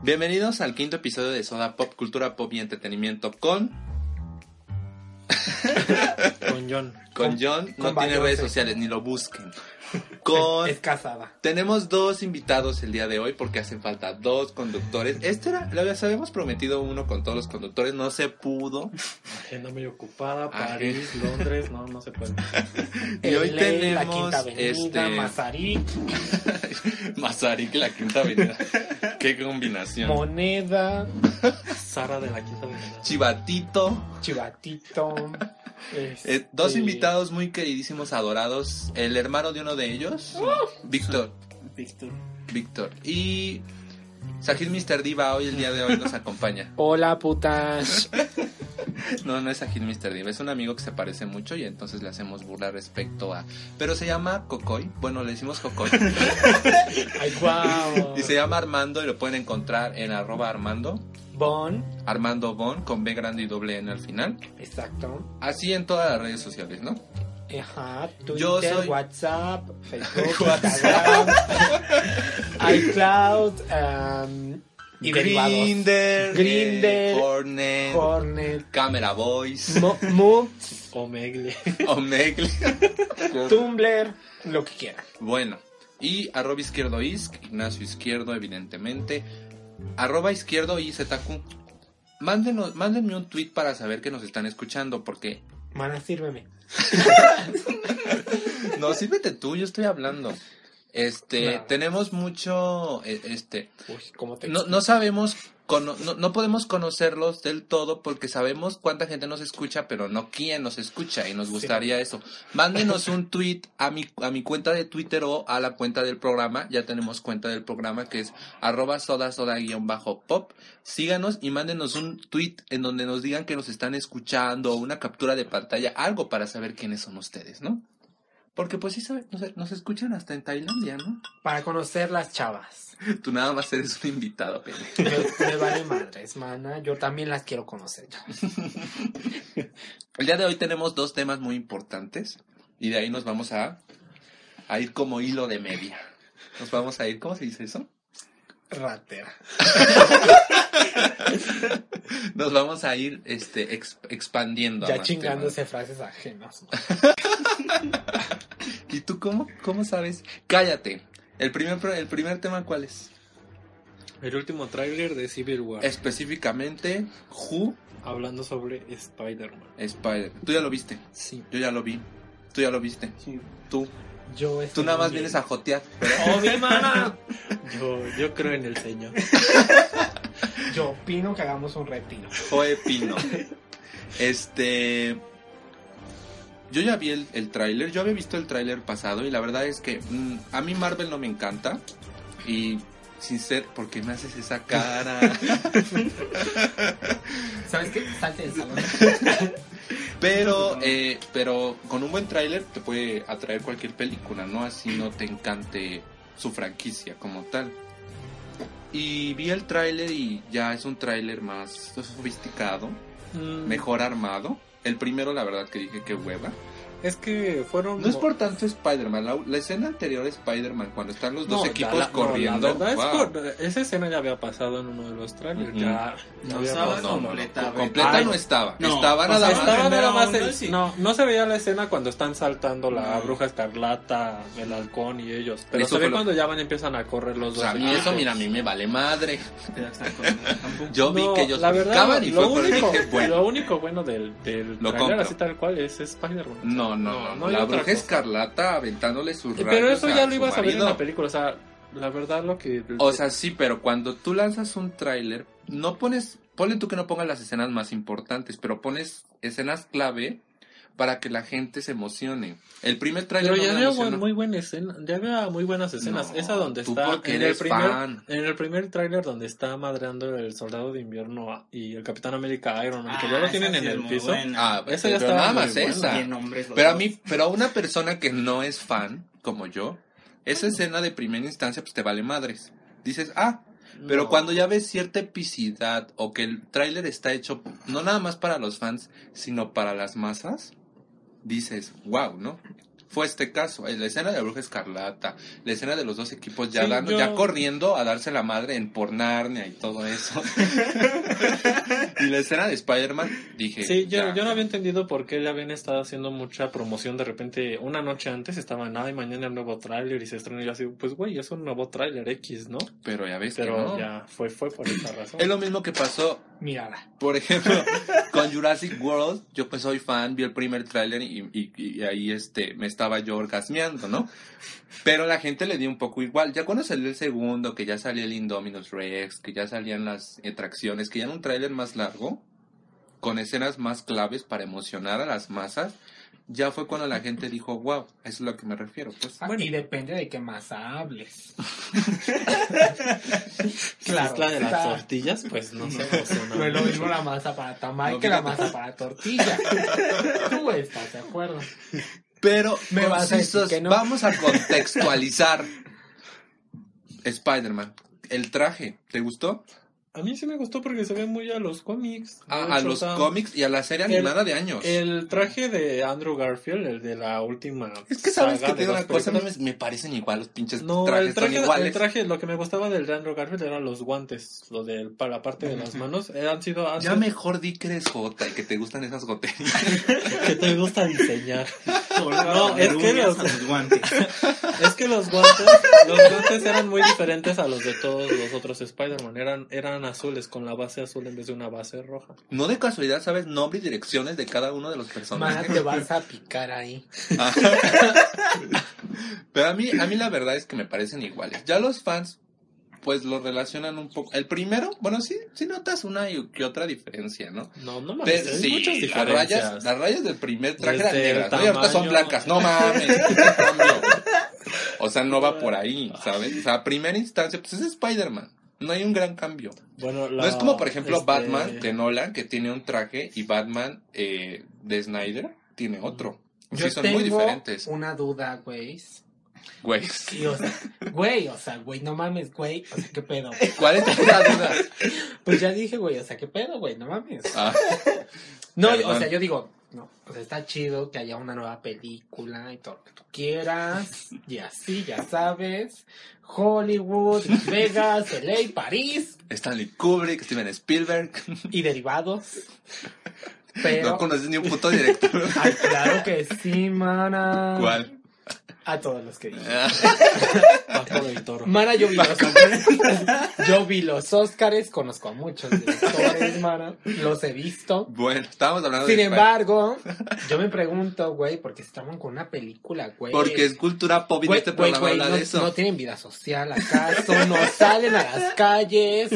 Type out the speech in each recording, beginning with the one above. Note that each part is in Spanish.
Bienvenidos al quinto episodio de Soda Pop, Cultura Pop y Entretenimiento con... Con John. Con John, no con tiene redes sociales, ni lo busquen. Con... Es casada. Tenemos dos invitados el día de hoy porque hacen falta dos conductores. Este era, lo habíamos prometido uno con todos los conductores, no se pudo. Agenda muy ocupada. París, Londres, no, no se puede. Y hoy tenemos la Quinta Avenida, este Mazarik, Mazarik, la quinta avenida. Qué combinación. Moneda, Sara de la Quinta Avenida. Chivatito. Chivatito. Este, Eh, dos invitados muy queridísimos, adorados. El hermano de uno de ellos, Víctor. Víctor. Víctor. Y Sajid Mr. Diva hoy, el día de hoy, nos acompaña. Hola, putas. No, no es Sajid Mr. Diva, es un amigo que se parece mucho y entonces le hacemos burla respecto a. Pero se llama Cocoy. Bueno, le decimos Cocoy. Ay, guau. y se llama Armando y lo pueden encontrar en arroba Armando. Bon. Armando Bon con B grande y doble N al final. Exacto. Así en todas las redes sociales, ¿no? Ajá. Twitter, Yo soy- WhatsApp, Facebook, WhatsApp. Instagram, iCloud, um, y. Grinder, Grindr, eh, Hornet, Hornet, Camera Voice, Mo- Omegle. Omegle. Tumblr, lo que quieran. Bueno, y arroba izquierdo isc, Ignacio Izquierdo, evidentemente. Arroba izquierdo IZQ. Mándenos, mándenme un tweet para saber que nos están escuchando, porque. Mana, sírveme. No, sírvete tú, yo estoy hablando. Este, No. tenemos mucho. eh, Este. Uy, ¿cómo te No, no sabemos. No, no podemos conocerlos del todo porque sabemos cuánta gente nos escucha, pero no quién nos escucha y nos gustaría eso. Mándenos un tweet a mi, a mi cuenta de Twitter o a la cuenta del programa. Ya tenemos cuenta del programa que es arroba soda soda guion bajo pop. Síganos y mándenos un tweet en donde nos digan que nos están escuchando o una captura de pantalla, algo para saber quiénes son ustedes, ¿no? Porque pues sí saben, nos, nos escuchan hasta en Tailandia, ¿no? Para conocer las chavas. Tú nada más eres un invitado, Pele. Me, me vale madres, mana. Yo también las quiero conocer. El día de hoy tenemos dos temas muy importantes y de ahí nos vamos a, a ir como hilo de media. Nos vamos a ir, ¿cómo se dice eso? Ratera. Nos vamos a ir este, ex- expandiendo. Ya chingándose frases ajenas. temas. ¿Y tú cómo, cómo sabes? Cállate. El primer, el primer tema, ¿cuál es? El último tráiler de Civil War. Específicamente, Who Hablando sobre Spider-Man. Spider. Tú ya lo viste. Sí. Yo ya lo vi. Tú ya lo viste. Sí. Tú. Yo Tú estoy nada más vienes a jotear. Pero... ¡Oh, mi mana! Yo, yo creo en el señor. Yo opino que hagamos un retiro. Joe Pino. Este. Yo ya vi el, el tráiler, yo había visto el tráiler pasado y la verdad es que mm, a mí Marvel no me encanta y sin ser, ¿por qué me haces esa cara? ¿Sabes qué? Salte del salón. pero, eh, pero con un buen tráiler te puede atraer cualquier película, ¿no? Así no te encante su franquicia como tal. Y vi el tráiler y ya es un tráiler más sofisticado, Mm, mejor armado. El primero, la verdad que dije que hueva. Es que fueron. No es por tanto Spider-Man, la, la escena anterior de Spider-Man, cuando están los dos No, equipos la- la- no, corriendo. la verdad es por- esa escena ya había pasado en uno de los trailers. Ya, No estaba pasado. completa. Completa Ay. no estaba, No, estaba o nada sea, más. Estaba nada más onda, el- sí. no, no se veía la escena cuando están saltando la No. bruja escarlata, el halcón y ellos. Pero Eso se ve lo- cuando ya van y empiezan a correr los O dos. sea, a mí equipos. eso, mira, a mí me vale madre. Yo vi No, que ellos la verdad, y lo fue único, dije, bueno. lo único bueno del, del Lo trailer, compro. así tal cual es Spider-Man. No, no, no, No, la bruja cosa. escarlata aventándole sus rayos Pero eso ya lo ibas a ver en la película, o sea, la verdad lo que... O sea, sí, pero cuando tú lanzas un tráiler, no pones, ponle tú que no pongas las escenas más importantes, pero pones escenas clave para que la gente se emocione. El primer tráiler Pero no ya emocionó. buen- muy buena escena, ya había muy buenas escenas. No, Esa donde está porque en el primer fan. en el primer tráiler donde está madreando el soldado de invierno y el Capitán América Iron Man, que ya Ah, lo tienen esa en el piso. buena. Ah, Esa ya nada más esa. Pero a mí, pero a una persona que no es fan, como yo, esa escena de primera instancia, pues te vale madres. Dices, ah, pero No. cuando ya ves cierta epicidad o que el tráiler está hecho no nada más para los fans, sino para las masas, dices, wow, ¿no? Fue este caso. La escena de la Bruja Escarlata, la escena de los dos equipos ya Sí, dando, yo- ya corriendo a darse la madre en por Narnia y todo eso. y la escena de Spider-Man, dije. Sí, yo, ya. yo no había entendido por qué le habían estado haciendo mucha promoción de repente. Una noche antes estaba nada y mañana el nuevo tráiler y se estrenó y yo así, pues güey, es un nuevo tráiler X, ¿no? Pero ya ves que Pero no. ya fue, fue por esa razón. Es lo mismo que pasó Mírala. Por ejemplo, con Jurassic World, yo pues soy fan, vi el primer tráiler y, y- y ahí este, me estaba yo orgasmeando, ¿no? Pero la gente le dio un poco igual. Ya cuando salió el segundo, que ya salía el Indominus Rex, que ya salían las atracciones, que ya era un tráiler más largo, con escenas más claves para emocionar a las masas, ya fue cuando la gente dijo, wow, eso es lo que me refiero. Pues, Ah, Bueno. Y depende de qué masa hables. Si es la de las está. tortillas, pues no sé. o sea, no. No es lo mismo la masa para tamal No, que la masa para tortilla. Tú estás de acuerdo. Pero, Me vas a decir concisos, que no. vamos a contextualizar. Spider-Man, el traje, ¿te gustó? A mí sí me gustó porque se ve muy a los cómics. De A, a los cómics y a la serie el- animada de años. El traje de Andrew Garfield, el de la última. es que sabes saga que dos una cosa, no me, me parecen igual los pinches No, trajes, el traje, son iguales. el traje, lo que me gustaba del de Andrew Garfield eran los guantes, lo de para la parte de las manos, eh, han sido han Ya sido- mejor di que eres jota y que te gustan esas goterías. que te gusta diseñar. No, es que los- los guantes. Es que los guantes, los guantes eran muy diferentes a los de todos los otros Spider-Man, eran eran azules con la base azul en vez de una base roja. no de casualidad sabes nombre y direcciones de cada uno de los personajes. te vas a picar ahí. Pero a mí, a mí la verdad es que me parecen iguales. Ya los fans, pues lo relacionan un poco. El primero, bueno, sí, sí notas una y que otra diferencia, ¿no? No, no mames, Pero hay sí, muchas las diferencias. rayas, las rayas del primer traje Desde eran negras, ¿no? Y ahorita son blancas. No mames. O sea, no va por ahí, ¿sabes? O sea, a primera instancia, pues es Spider-Man. No hay un gran cambio. Bueno, No es como, por ejemplo, este, Batman de Nolan, que tiene un traje, y Batman eh, de Snyder tiene otro. Yo Sí, son tengo muy diferentes. una duda, güey. Güey, Sí, o sea, güey, o sea, güey, no mames, güey, o sea, ¿qué pedo? ¿cuál es tu duda? Pues ya dije, güey, o sea, ¿qué pedo, güey? No mames. Ah, No, Perdón. o sea, yo digo, no, sea, está chido que haya una nueva película y todo lo que tú quieras, y así, ya sabes, Hollywood, Las Vegas, LA, París Stanley Kubrick, Steven Spielberg. y derivados. Pero, No conoces ni un puto director. ay, claro que sí, mana. ¿Cuál? A todos los que dije. Ah, Paco del Toro. Mana, yo vi los Yo vi los Óscares, conozco a muchos directores, mana. Los he visto. Bueno, estábamos hablando Sin de embargo, yo me pregunto, güey, ¿por qué estaban con una película, güey? Porque es cultura pop y Güey, este güey, habla no, de eso. no tienen vida social acaso, no salen a las calles,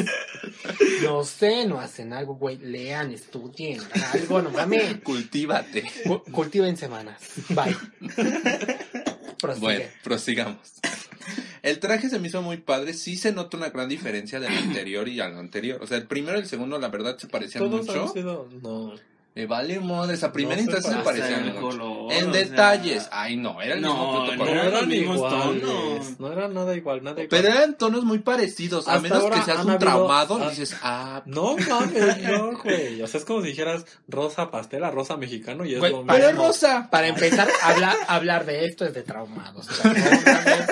no sé, no hacen algo, güey, lean, estudien, algo, no mames, Cultívate. Cu- cultiven semanas, bye. Prosigue. Bueno, prosigamos. El traje se me hizo muy padre. Sí se nota una gran diferencia del anterior y al anterior. O sea, el primero y el segundo, la verdad, se parecían Todos mucho. han sido. No. Me vale madres. A primera No instancia se parecían mucho. color, en detalles. sea, Ay, no, era el No, mismo puto no eran eran los mismos iguales. tonos. No era nada igual, nada igual. Pero eran tonos muy parecidos. A Hasta menos que seas un habido- traumado y dices, ah, No mames, no, güey. O sea, es como si dijeras rosa pastel a rosa mexicano y es Güey, lo para- pero mismo. rosa. Para empezar, hablar, hablar de esto es de traumados. Perdóname,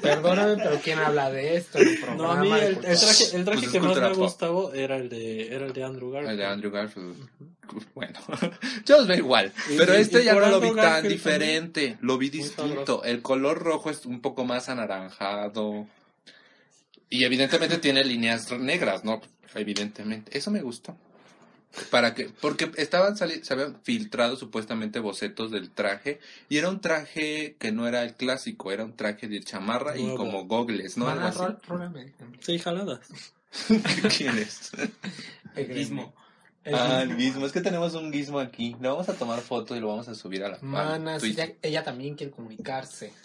perdóname, pero ¿quién habla de esto en el No, a mí el, el traje, el traje Pues es que más me gustaba era el de, era el de Andrew Garfield. El de Andrew Garfield. Bueno, yo los veo igual. Y- Pero y- este y ya no lo vi tan diferente. Lo vi distinto. El color rojo es un poco más anaranjado. Y evidentemente tiene líneas negras, ¿no? Evidentemente. Eso me gustó. Para que, porque estaban sali- se habían filtrado supuestamente bocetos del traje y era un traje que no era el clásico, era un traje de chamarra y como gogles, ¿no? Algo así. Sí, jaladas. ¿Quién es? El Gizmo. El Ah, el gizmo. Es que tenemos un gizmo aquí. Le vamos a tomar foto y lo vamos a subir a la Mana, al sí, Twitter. ella, ella también quiere comunicarse.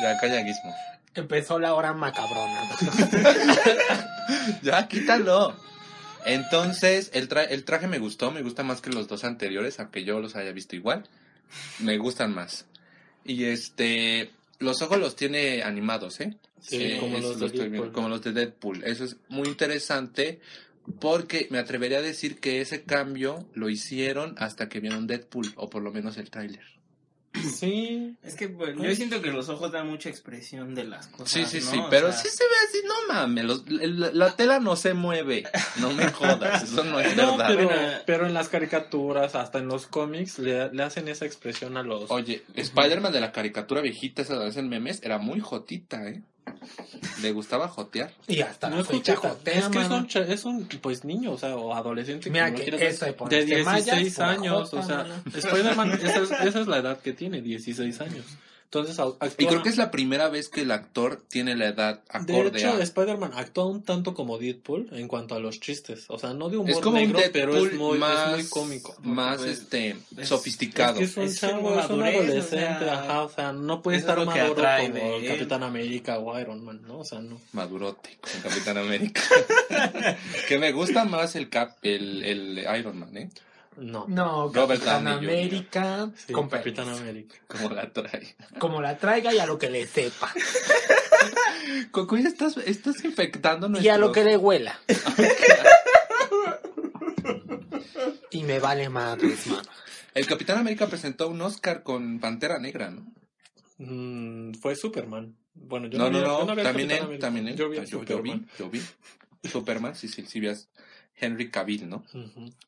Ya, calla, gizmo. Empezó la hora macabrona. Ya, quítalo. Entonces, el, tra- el traje me gustó, me gusta más que los dos anteriores, aunque yo los haya visto igual. Me gustan más. Y este, los ojos los tiene animados, ¿eh? Sí, Eh, como los estoy como los de Deadpool. Eso es muy interesante Porque me atrevería a decir que ese cambio lo hicieron hasta que vieron Deadpool, o por lo menos el tráiler. Sí. Es que pues, yo siento que los ojos dan mucha expresión de las cosas. Sí, sí, ¿no? sí, O pero sea, sí se ve así, no mames, los- la tela no se mueve, no me jodas, eso no es No, verdad. pero, Bueno. pero en las caricaturas, hasta en los cómics, le, le hacen esa expresión a los... Oye, Spider-Man de la caricatura viejita esa de vez en memes era muy jotita, ¿eh? Le gustaba jotear. Y hasta No la es fecha jotea, es que es un, cha- es un, pues, niño, o sea, o adolescente. Mira que ver, eso de de ponerte 16 mallas, por la años, jota, o sea. Spider-Man, esa es, esa es la edad que tiene, 16 años. Entonces, actúa... Y creo que es la primera vez que el actor tiene la edad De acorde hecho, a... Spider-Man actúa un tanto como Deadpool en cuanto a los chistes. O sea, no de humor Es como un negro, pero Deadpool es muy, más, es muy cómico. más Pues, este, es- sofisticado. Es que es un Es chavo, es un madurez, o adolescente, sea, ajá, o sea, no puede estar es maduro como de el. Capitán América o Iron Man, ¿no? O sea, no. Madurote, con Capitán América. que me gusta más el Cap, el, el Iron Man, ¿eh? No. No, Robert Capitán. América, Sí, con Capitán permiso. América. Como la trae. como la traiga y a lo que le sepa. Coco, ya estás, estás infectando Y nuestro... a lo que le huela. y me vale madres, mano. El Capitán América presentó un Oscar con Pantera Negra, ¿no? Mm, fue Superman. Bueno, yo no, vi- no, yo no, también él, América. también él. Yo vi Yo, a yo vi, Superman. yo vi. Superman, sí, sí, Henry Cavill, ¿no?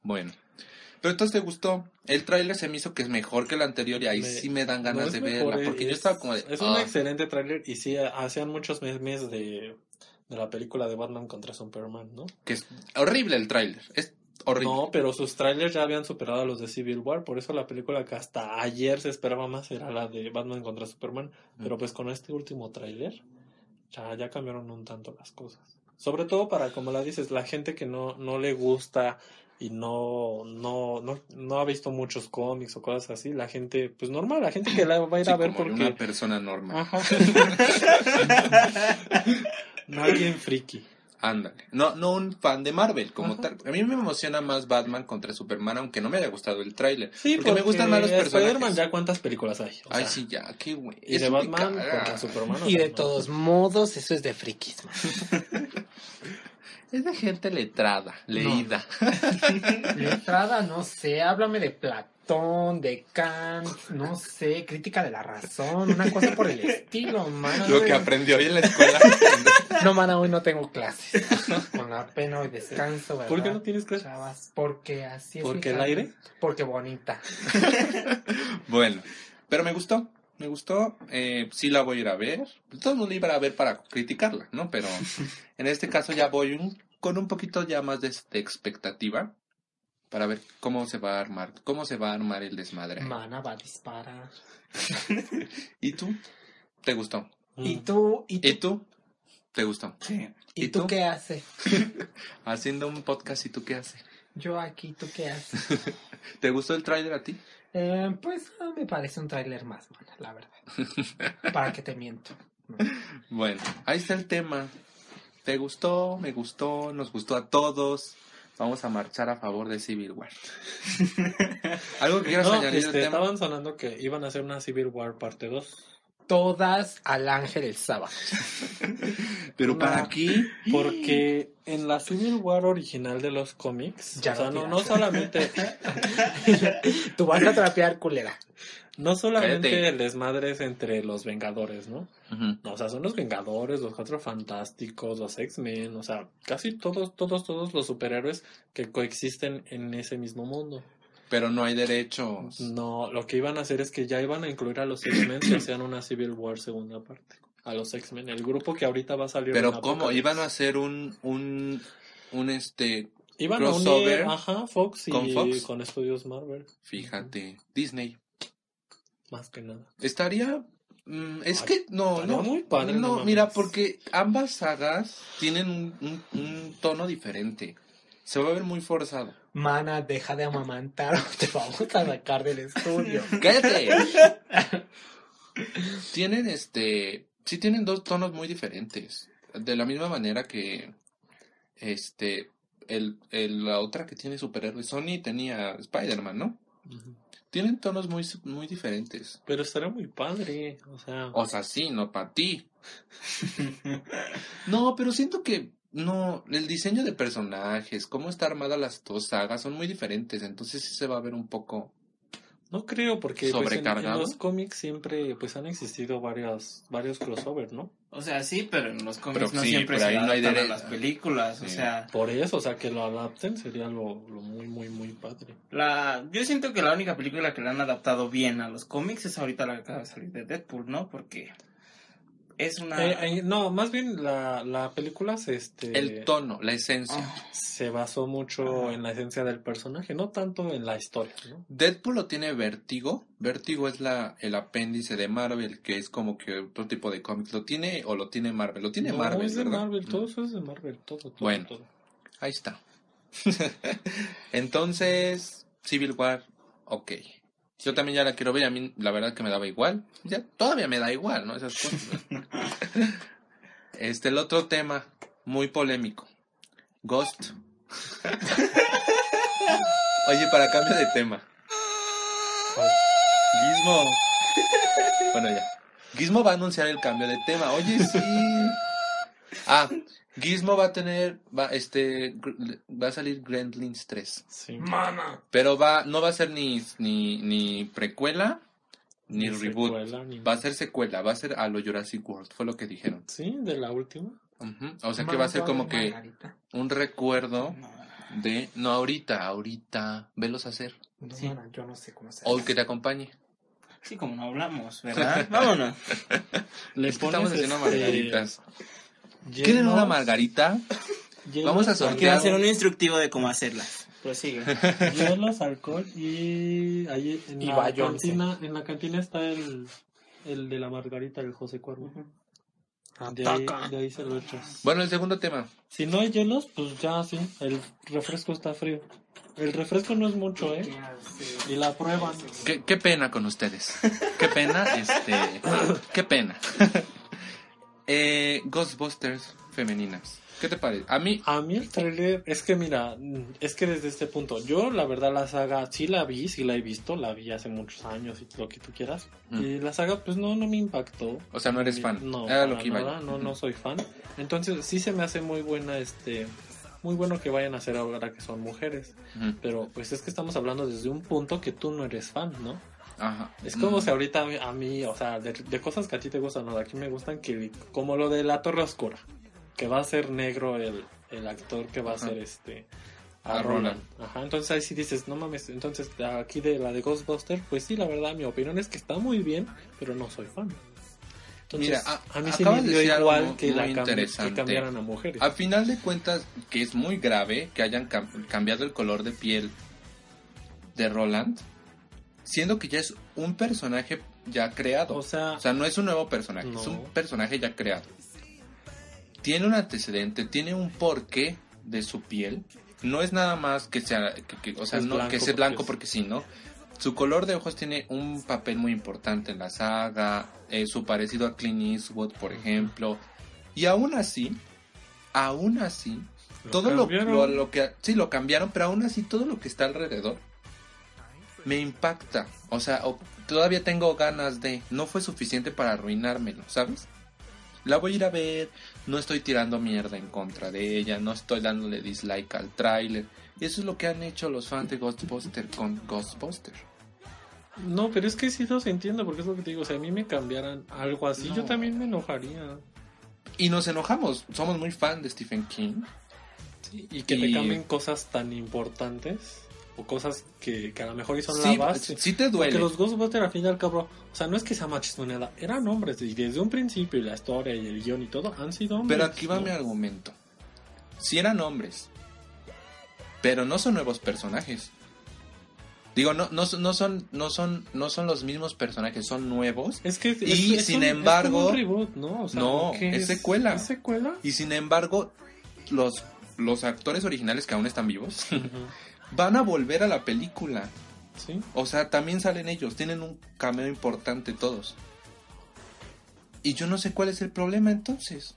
Bueno. Pero entonces te gustó. El tráiler se me hizo que es mejor que el anterior y ahí Me- sí me dan ganas es de mejor, verla. es- Porque yo estaba como de... Es un "Ah". excelente tráiler y sí, hacían muchos memes de, de la película de Batman contra Superman, ¿no? que es horrible el tráiler. Es horrible. No, pero sus trailers ya habían superado a los de Civil War, por eso la película que hasta ayer se esperaba más era la de Batman contra Superman, pero pues con este último tráiler ya, ya cambiaron un tanto las cosas. Sobre todo para, como la dices, la gente que no, no le gusta y no, no, no, no ha visto muchos cómics o cosas así, la gente, pues normal, la gente que la va a ir Sí, a ver como porque... una persona normal. Ajá. no alguien friki. Ándale. No, no un fan de Marvel como tal. A mí me emociona más Batman contra Superman, aunque no me haya gustado el tráiler. Sí, porque, me gustan más los Spider-Man personajes. ya cuántas películas hay. O Ay, sea, sí, ya, qué güey. Y de Batman contra Superman. o Y sea, de no. todos modos, eso es de frikis, mano. Es de gente letrada, leída. Letrada, no sé, háblame de Platón, de Kant, no sé, crítica de la razón, una cosa por el estilo, mano. Lo que aprendió hoy en la escuela. No, mana, hoy no tengo clases. Con la pena hoy descanso, ¿verdad? ¿Por qué no tienes clases? Chavas, porque así es. ¿Porque el aire? Porque bonita. bueno, pero me gustó. Me gustó. Eh, sí la voy a ir a ver. Todo el mundo iba a ver para criticarla, ¿no? Pero en este caso ya voy un- con un poquito ya más de, de expectativa para ver cómo se va a armar, cómo se va a armar el desmadre. Mana va a disparar. ¿Y tú? ¿Te gustó? ¿Y Mm. tú? ¿Y tú? ¿Y tú? ¿Te gustó? Sí. ¿Y ¿y tú tú? qué haces? Haciendo un podcast, ¿y tú qué haces? Yo aquí, ¿tú qué haces? ¿Te gustó el tráiler a ti? Eh, pues ah, me parece un tráiler más, mana, la verdad. ¿Para qué te miento? Bueno, ahí está el tema. ¿Te gustó? ¿Me gustó? ¿Nos gustó a todos? Vamos a marchar a favor de Civil War. ¿Algo que quieras No, añadir este, tema? estaban sonando que iban a hacer una Civil War parte 2. Todas al ángel el sábado. Pero No. para aquí, Porque en la Civil War original de los cómics, Ya o sea, no, no solamente, Tú vas a trapear, culera. no solamente Cállate. el desmadre es entre los Vengadores, ¿no? No, o sea, son los Vengadores, los Cuatro Fantásticos, los X-Men, o sea, casi todos, todos, todos los superhéroes que coexisten en ese mismo mundo. pero no hay derechos. No, lo que iban a hacer es que ya iban a incluir a los X-Men si hacían una Civil War segunda parte. A los X-Men, el grupo que ahorita va a salir. Pero ¿cómo? Iban a hacer un, un, un este, Iban a crossover unir, ajá, Fox y con Fox. con estudios Marvel, fíjate, Disney. más que nada. Estaría... mm, es Ay, que no, no, muy padre, no, no mira, porque ambas sagas tienen un, un- un tono diferente. Se va a ver muy forzado. Mana, deja de amamantar o te vamos a sacar del estudio. ¡Cállate! tienen este. Sí, tienen dos tonos muy diferentes. De la misma manera que. Este. El, el- la otra que tiene superhéroes, Sony tenía Spider-Man, ¿no? Tienen tonos muy, muy diferentes. Pero estaría muy padre, o sea, O sea, sí, no para ti. No, pero siento que no, el diseño de personajes, cómo está armada las dos sagas son muy diferentes, entonces sí se va a ver un poco No creo, porque pues, en- los cómics siempre pues han existido varios, varios crossover, ¿no? O sea, sí, pero en los cómics Pero no sí, siempre pero se ahí no hay dere- las películas. O sea, Por eso, o sea, que lo adapten sería lo, lo muy, muy, muy padre. la, yo siento que la única película que le han adaptado bien a los cómics es ahorita la que acaba de salir de Deadpool, ¿no? Porque es una... Eh, eh, no, más bien la, la película se, este, el tono, la esencia. Ah, se basó mucho Ajá. en la esencia del personaje, no tanto en la historia, ¿no? Deadpool lo tiene Vértigo. Vértigo es la el apéndice de Marvel, que es como que otro tipo de cómics. ¿Lo tiene o lo tiene Marvel? Lo tiene no, Marvel, es de ¿verdad? Marvel, Mm. todo eso es de Marvel, todo, todo, Bueno. todo. Ahí está. Entonces, Civil War, ok. Yo también ya la quiero ver, a mí la verdad que me daba igual. Ya todavía me da igual, ¿no? Esas cosas. Este, el otro tema, muy polémico. Ghost. Oye, para cambio de tema. Gizmo. Bueno, ya. Gizmo va a anunciar el cambio de tema. Oye, sí. Ah, Gizmo va a tener, va, este, va a salir Gremlins 3. Sí. Pero va, no va a ser ni, ni, ni precuela, ni, reboot. secuela, ni- Va a ser secuela, va a ser a lo Jurassic World, fue lo que dijeron. Sí, de la última. O sea que va a ser como que Margarita. un recuerdo no. de, no ahorita, ahorita, velos hacer. No, Sí. yo no sé cómo se O que te acompañe. Sí, como no hablamos, ¿verdad? Vámonos. Le Es que estamos haciendo este, margaritas. ¿Quieren una margarita? Vamos a sortear. ser un instructivo de cómo hacerlas. Prosigue. hielos, alcohol y ahí en Y la bayonce. cantina, en la cantina está el, el de la margarita, el José Cuervo. De ahí, de ahí se lo echas. Bueno, el segundo tema. Si no hay hielos, pues ya sí, el refresco está frío. El refresco no es mucho, ¿eh? Y la prueban. Qué, qué pena con ustedes. Qué pena, este. Qué pena. eh, Ghostbusters femeninas. ¿Qué te parece? A mí, A mí el trailer, es que mira, es que desde este punto, yo la verdad la saga sí la vi, sí la he visto, la vi hace muchos años y lo que tú quieras. Mm. Y la saga pues no, no me impactó. o sea, no eres fan. No, Era lo que no, no soy fan. Entonces sí se me hace muy buena, este, muy bueno que vayan a hacer ahora que son mujeres. Pero pues es que estamos hablando desde un punto que tú no eres fan, ¿no? Ajá. Es como Mm. si ahorita a mí- o sea, de, de cosas que a ti te gustan o de aquí me gustan, que como lo de la Torre Oscura, que va a ser negro el, el actor que va a ser este A a Roland. Roland. Ajá, entonces ahí sí dices, no mames, entonces de aquí de la de Ghostbuster, pues sí, la verdad, mi opinión es que está muy bien, pero no soy fan. Entonces, Mira, a- a, mí sí me de dio algo igual que, muy la cam- que interesante. cambiaran a mujeres. A final de cuentas, que es muy grave que hayan cam- cambiado el color de piel de Roland, siendo que ya es un personaje ya creado. O sea, O sea, no es un nuevo personaje, es un personaje ya creado. Tiene un antecedente, tiene un porqué de su piel. No es nada más que sea, que, que- o sea, Es no que sea porque blanco porque sí, ¿no? Su color de ojos tiene un papel muy importante en la saga, eh, su parecido a Clint Eastwood, por ejemplo. Y aún así, aún así, Lo todo lo, lo, lo que... Sí, lo cambiaron, pero aún así todo lo que está alrededor me impacta. O sea, o- todavía tengo ganas de... No fue suficiente para arruinármelo, ¿sabes? La voy a ir a ver, no estoy tirando mierda en contra de ella, no estoy dándole dislike al tráiler. Y eso es lo que han hecho los fans de Ghostbuster con Ghostbuster. No, pero es que sí los entiendo, porque es lo que te digo, o sea, a mí me cambiaran algo así, No. yo también me enojaría. Y nos enojamos, somos muy fan de Stephen King. Y que Y- te cambien cosas tan importantes, o cosas que, que a lo mejor son Sí, la base. sí te Porque duele. los Ghostbusters al fin y al cabo, o sea, no es que sea machismo ni nada, eran hombres, y desde un principio, y la historia y el guion y todo, han sido hombres. Pero aquí va ¿no? mi argumento. Si eran hombres, pero no son nuevos personajes. Digo, no, no, son- no son, no son, no son los mismos personajes, son nuevos. Es que, es- Y es sin un- embargo- un reboot, ¿no? O sea, No, ¿qué es secuela. ¿Es secuela? Y sin embargo, los, los actores originales que aún están vivos. van a volver a la película. Sí. O sea, también salen ellos, tienen un cameo importante todos. Y yo no sé cuál es el problema entonces.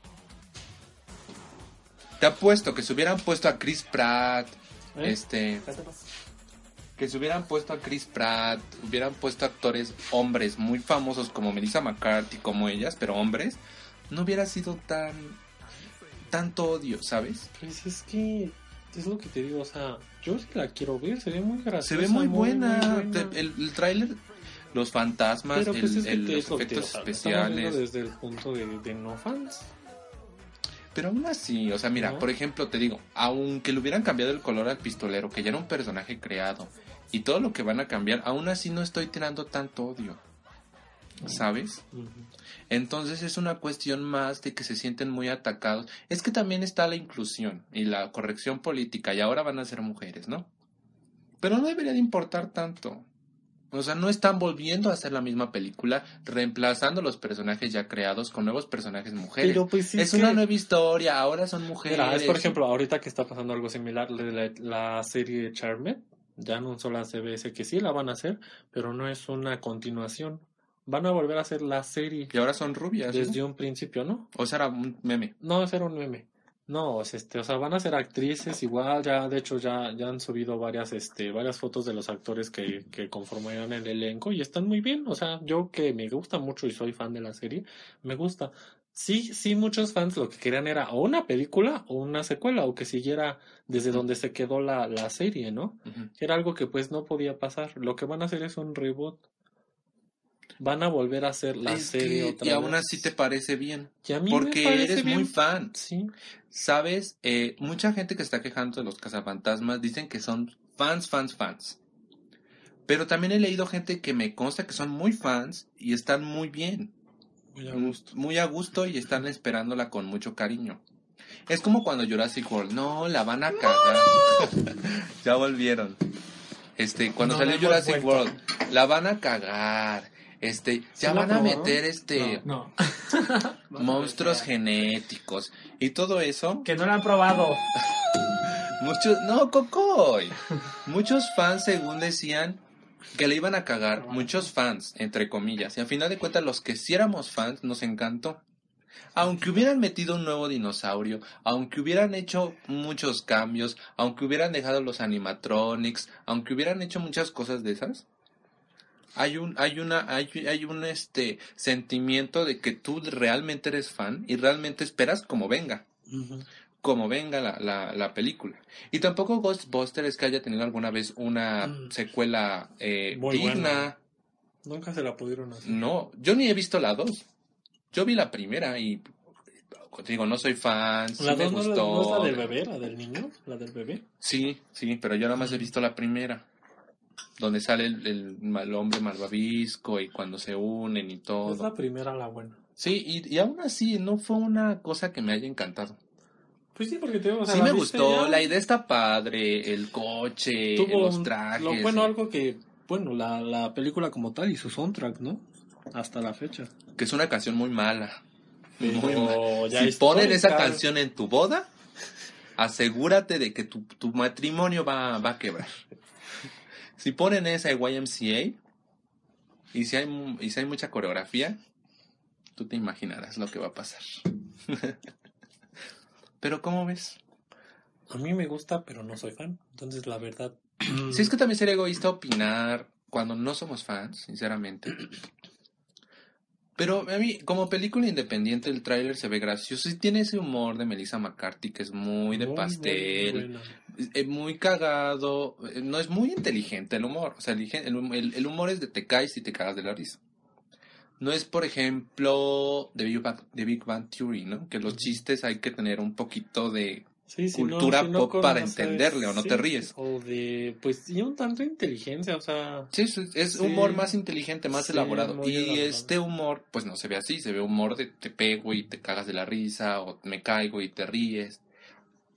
Te apuesto que se hubieran puesto a Chris Pratt, ¿Eh? este, que se hubieran puesto a Chris Pratt, hubieran puesto actores hombres muy famosos como Melissa McCarthy, como ellas, pero hombres, no hubiera sido tan tanto odio, ¿sabes? Pues es que es lo que te digo, o sea, yo sí la quiero ver, se ve muy graciosa. Se ve muy buena. muy buena. Te- El, el tráiler, los fantasmas, Pero pues el- es que el- te- los que efectos especiales. desde el punto de, de no fans. Pero aún así, o sea, mira, ¿No? por ejemplo, te digo, aunque le hubieran cambiado el color al pistolero, que ya era un personaje creado, y todo lo que van a cambiar, aún así no estoy tirando tanto odio. ¿Sabes? Entonces es una cuestión más de que se sienten muy atacados. Es que también está la inclusión y la corrección política, y ahora van a ser mujeres, ¿no? Pero no debería de importar tanto. O sea, no están volviendo a hacer la misma película, reemplazando los personajes ya creados con nuevos personajes mujeres. Pero pues sí es que- una nueva historia, ahora son mujeres. Mira, es por ejemplo, ahorita que está pasando algo similar, la, la- la serie Charmed, ya anunció la CBS que sí la van a hacer, pero no es una continuación. Van a volver a hacer la serie Y ahora son rubias. ¿no? desde un principio, ¿no? O sea, era un meme. No, ese era un meme. No, es este, o sea, van a ser actrices igual, ya, de hecho, ya, ya han subido varias, este, varias fotos de los actores que, que conformarían el elenco y están muy bien, o sea, yo que me gusta mucho y soy fan de la serie, me gusta. Sí, sí, muchos fans lo que querían era o una película o una secuela, o que siguiera desde donde se quedó la, la serie, ¿no? Ujú. Era algo que pues no podía pasar. Lo que van a hacer es un reboot. Van a volver a hacer la Es serie que- otra y aún así te parece bien. Y a mí me Porque eres bien. muy fan. Sí. ¿Sabes? Eh, mucha gente que está quejando de los cazafantasmas dicen que son fans, fans, fans. Pero también he leído gente que me consta que son muy fans y están muy bien. Muy a gusto. Muy a gusto y están esperándola con mucho cariño. Es como cuando Jurassic World, no, la van a cagar. ya volvieron. Este, cuando No salió Jurassic. World, la van a cagar. Este, ya ¿Sí la van a meter este No, monstruos genéticos y todo eso. que no la han probado. Muchos, no, Cocoy. Muchos fans, según decían, que le iban a cagar. Muchos fans, entre comillas. Y al final de cuentas, los que sí éramos fans, nos encantó. Aunque hubieran metido un nuevo dinosaurio, aunque hubieran hecho muchos cambios, aunque hubieran dejado los animatronics, aunque hubieran hecho muchas cosas de esas, hay un, hay una, hay, hay un este sentimiento de que tú realmente eres fan y realmente esperas como venga como venga la, la, la película. Y tampoco Ghostbusters que haya tenido alguna vez una Mm. secuela eh, Muy digna. buena. Nunca se la pudieron hacer. No, yo ni he visto la 2. Yo vi la primera y digo, no soy fan, sí ¿La me dos no, la- no es la del bebé, la del niño? ¿La del bebé? Sí, sí, pero yo nada más he visto la primera. Donde sale el, el mal hombre malvavisco y cuando se unen y Es todo. la primera la buena. Sí, y, y aún así no fue una cosa que me haya encantado. Pues sí, porque te o sea, sí me gustó, ya. la idea está padre, el coche, Tuvo los trajes. Lo, bueno, algo que, bueno, la, la película como tal y su soundtrack, ¿no? Hasta la fecha. que es una canción muy mala. Pero Muy mala. ya Si ponen esa canción en tu boda, asegúrate de que tu, tu matrimonio va, va a quebrar. Si ponen esa YMCA y si hay, y si hay mucha coreografía, tú te imaginarás lo que va a pasar. Pero ¿cómo ves? A mí me gusta, pero no soy fan. Entonces, la verdad... Si es que también sería egoísta opinar cuando no somos fans, sinceramente. Pero a mí, como película independiente, el tráiler se ve gracioso y tiene ese humor de Melissa McCarthy que es muy de Muy, pastel, muy buena. eh, muy cagado, eh, no es muy inteligente el humor, o sea, el, el, el- humor es de te caes y te cagas de la risa. No es, por ejemplo, de Big Bang, de Big Bang Theory, ¿no? Que los chistes hay que tener un poquito de... Sí, si no- cultura si no pop para entenderle, ¿o no te ríes? O de, pues, y un tanto de inteligencia, o sea... Sí, es, es Sí. humor más inteligente, más elaborado. Y elaborado. este humor, pues no se ve así, se ve humor de te pego y te cagas de la risa, o me caigo y te ríes.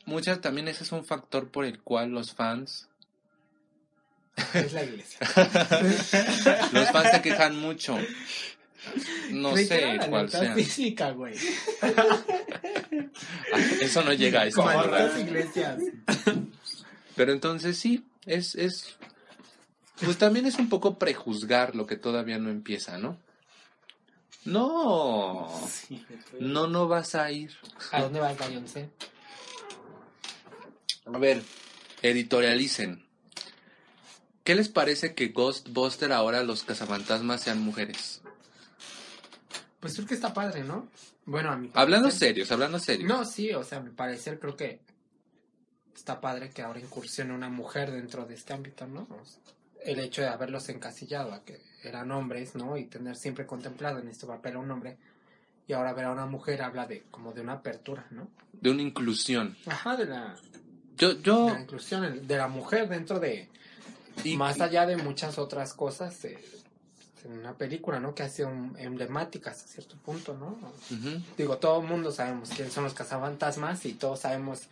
Muchas también ese es un factor por el cual los fans, Es la iglesia. los fans se quejan mucho. No sé cuál sea. física, güey. Ah, Eso no llega a las iglesias. Pero entonces sí, es, es, pues también es un poco prejuzgar lo que todavía no empieza, ¿no? No, no, no vas a ir. ¿A dónde va el Beyoncé? A ver, editorialicen. ¿Qué les parece que Ghostbuster ahora los cazafantasmas sean mujeres? Pues creo que está padre, ¿no? Bueno, a mi Hablando serios, hablando serios. No, sí, o sea, a mi parecer creo que está padre que ahora incursione una mujer dentro de este ámbito, ¿no? O sea, el hecho de haberlos encasillado a que eran hombres, ¿no? Y tener siempre contemplado en este papel a un hombre. Y ahora ver a una mujer habla de como de una apertura, ¿no? De una inclusión. Ajá, de la, Yo, yo, la inclusión de la mujer dentro de, y- más allá de muchas otras cosas, eh, en una película, ¿no? Que ha sido emblemáticas a cierto punto, ¿no? Digo, todo el mundo sabemos quiénes son los cazafantasmas y todos sabemos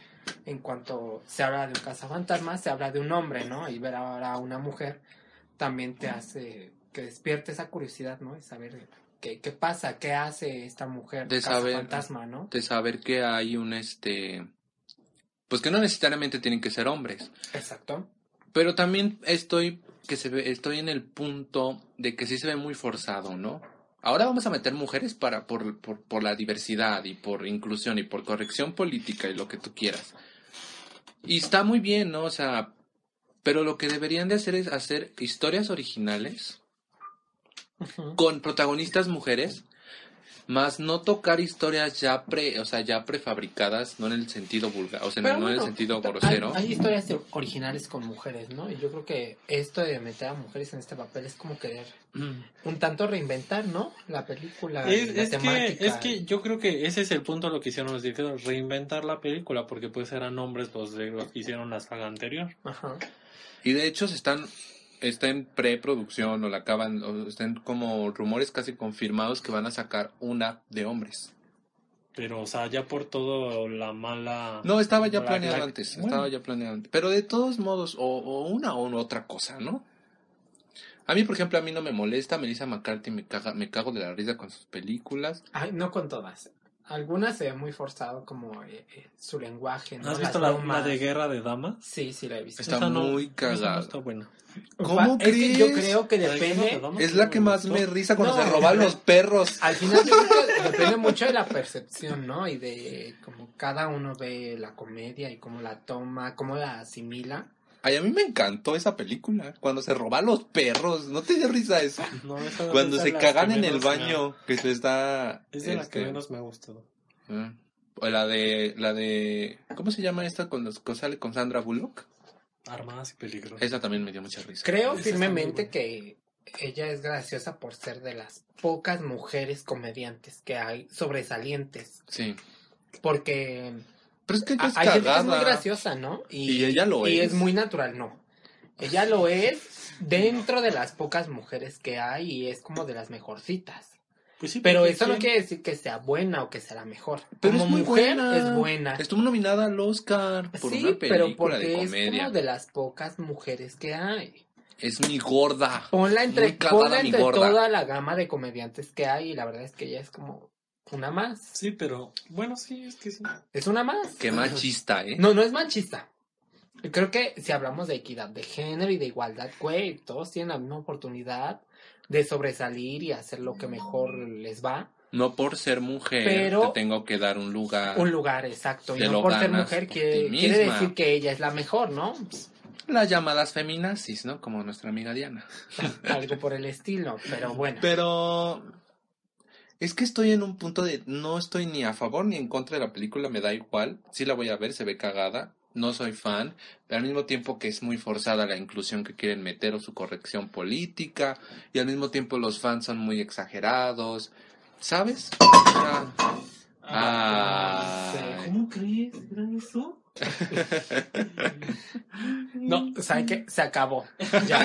en cuanto se habla de un cazafantasmas, se habla de un hombre, ¿no? Y ver ahora a una mujer también te hace que despierte esa curiosidad, ¿no? De saber qué, qué pasa, qué hace esta mujer De saber- cazafantasma, ¿no? de saber que hay un este pues que no necesariamente tienen que ser hombres. Exacto. pero también estoy que se ve, estoy en el punto de que sí se ve muy forzado no ahora vamos a meter mujeres para por, por, por la diversidad y por inclusión y por corrección política y lo que tú quieras. Y está muy bien no o sea pero lo que deberían de hacer es hacer historias originales con protagonistas mujeres, más no tocar historias ya pre, o sea, ya prefabricadas, no en el sentido vulgar, o sea, Pero no en el sentido grosero. Hay, historias originales con mujeres, ¿no? Y yo creo que esto de meter a mujeres en este papel es como querer un tanto reinventar, ¿no? La película, Es, la es que, temática. es que yo creo que ese es el punto de lo que hicieron los directores, reinventar la película, porque pues eran hombres los de los que hicieron la saga anterior. Ajá. Y de hecho se están está en preproducción o la acaban o están como rumores casi confirmados que van a sacar una de hombres. Pero, o sea, ya por todo la mala... No, estaba ya la- planeado la- antes, bueno, estaba ya planeado antes. Pero de todos modos, o, o una o otra cosa, ¿no? A mí, por ejemplo, a mí no me molesta, Melissa McCarthy me caga, me cago de la risa con sus películas. Ay, no con todas. Algunas se ve muy forzado como eh, eh, su lenguaje, ¿no? ¿Has visto la, la de Guerra de Damas? Sí, sí la he visto. Está Esa muy esa no cagada. está buena. ¿Cómo es que yo crees? creo que depende... Es la que más me risa cuando No, se roban los perros. Al final depende mucho de la percepción, ¿no? Y de cómo cada uno ve la comedia y cómo la toma, cómo la asimila. Ay, a mí me encantó esa película. Cuando se roban los perros. ¿No te dio risa eso? No, esa- Cuando esa se cagan en el baño. Que se está... Es de la que este, menos me ha gustado. ah. O la de... La de... ¿Cómo se llama esta con los que sale con Sandra Bullock? Armadas y peligrosas. Esa también me dio mucha risa. Creo Esa firmemente que ella es graciosa por ser de las pocas mujeres comediantes que hay sobresalientes. Sí. Porque Pero es que ella es hay gente que es muy graciosa, ¿no? Y ella lo y es. es muy natural, no. Ella lo es dentro de las pocas mujeres que hay y es como de las mejorcitas. Pues sí, Pero porque eso no ¿quién- quiere decir que sea buena o que sea la mejor. Pero como es muy mujer buena. es buena. Estuvo nominada al Oscar por sí, una pero película porque de es como de las pocas mujeres que hay. Es mi gorda. Ponla entre, ponla mi entre gorda. toda la gama de comediantes que hay y la verdad es que ella es como una más. Sí, pero bueno, sí, es que sí. Es una más. Qué machista, ¿eh? No, no es machista. Creo que si hablamos de equidad de género y de igualdad, güey, todos tienen la misma oportunidad de sobresalir y hacer lo que mejor les va. No por ser mujer Pero- te tengo que dar un lugar. Un lugar exacto. Y no por ser mujer por quiere, decir que ella es la mejor, ¿no? Las llamadas feminazis, ¿no? Como nuestra amiga Diana. algo por el estilo. Pero bueno. Pero es que estoy en un punto de no estoy ni a favor ni en contra de la película, me da igual. Sí la voy a ver, se ve cagada. No soy fan, pero al mismo tiempo que es muy forzada la inclusión que quieren meter o su corrección política, y al mismo tiempo los fans son muy exagerados, ¿sabes? O sea, Ah. ¿Cómo crees? ¿Era eso? No, ¿saben qué? Se acabó. Ya.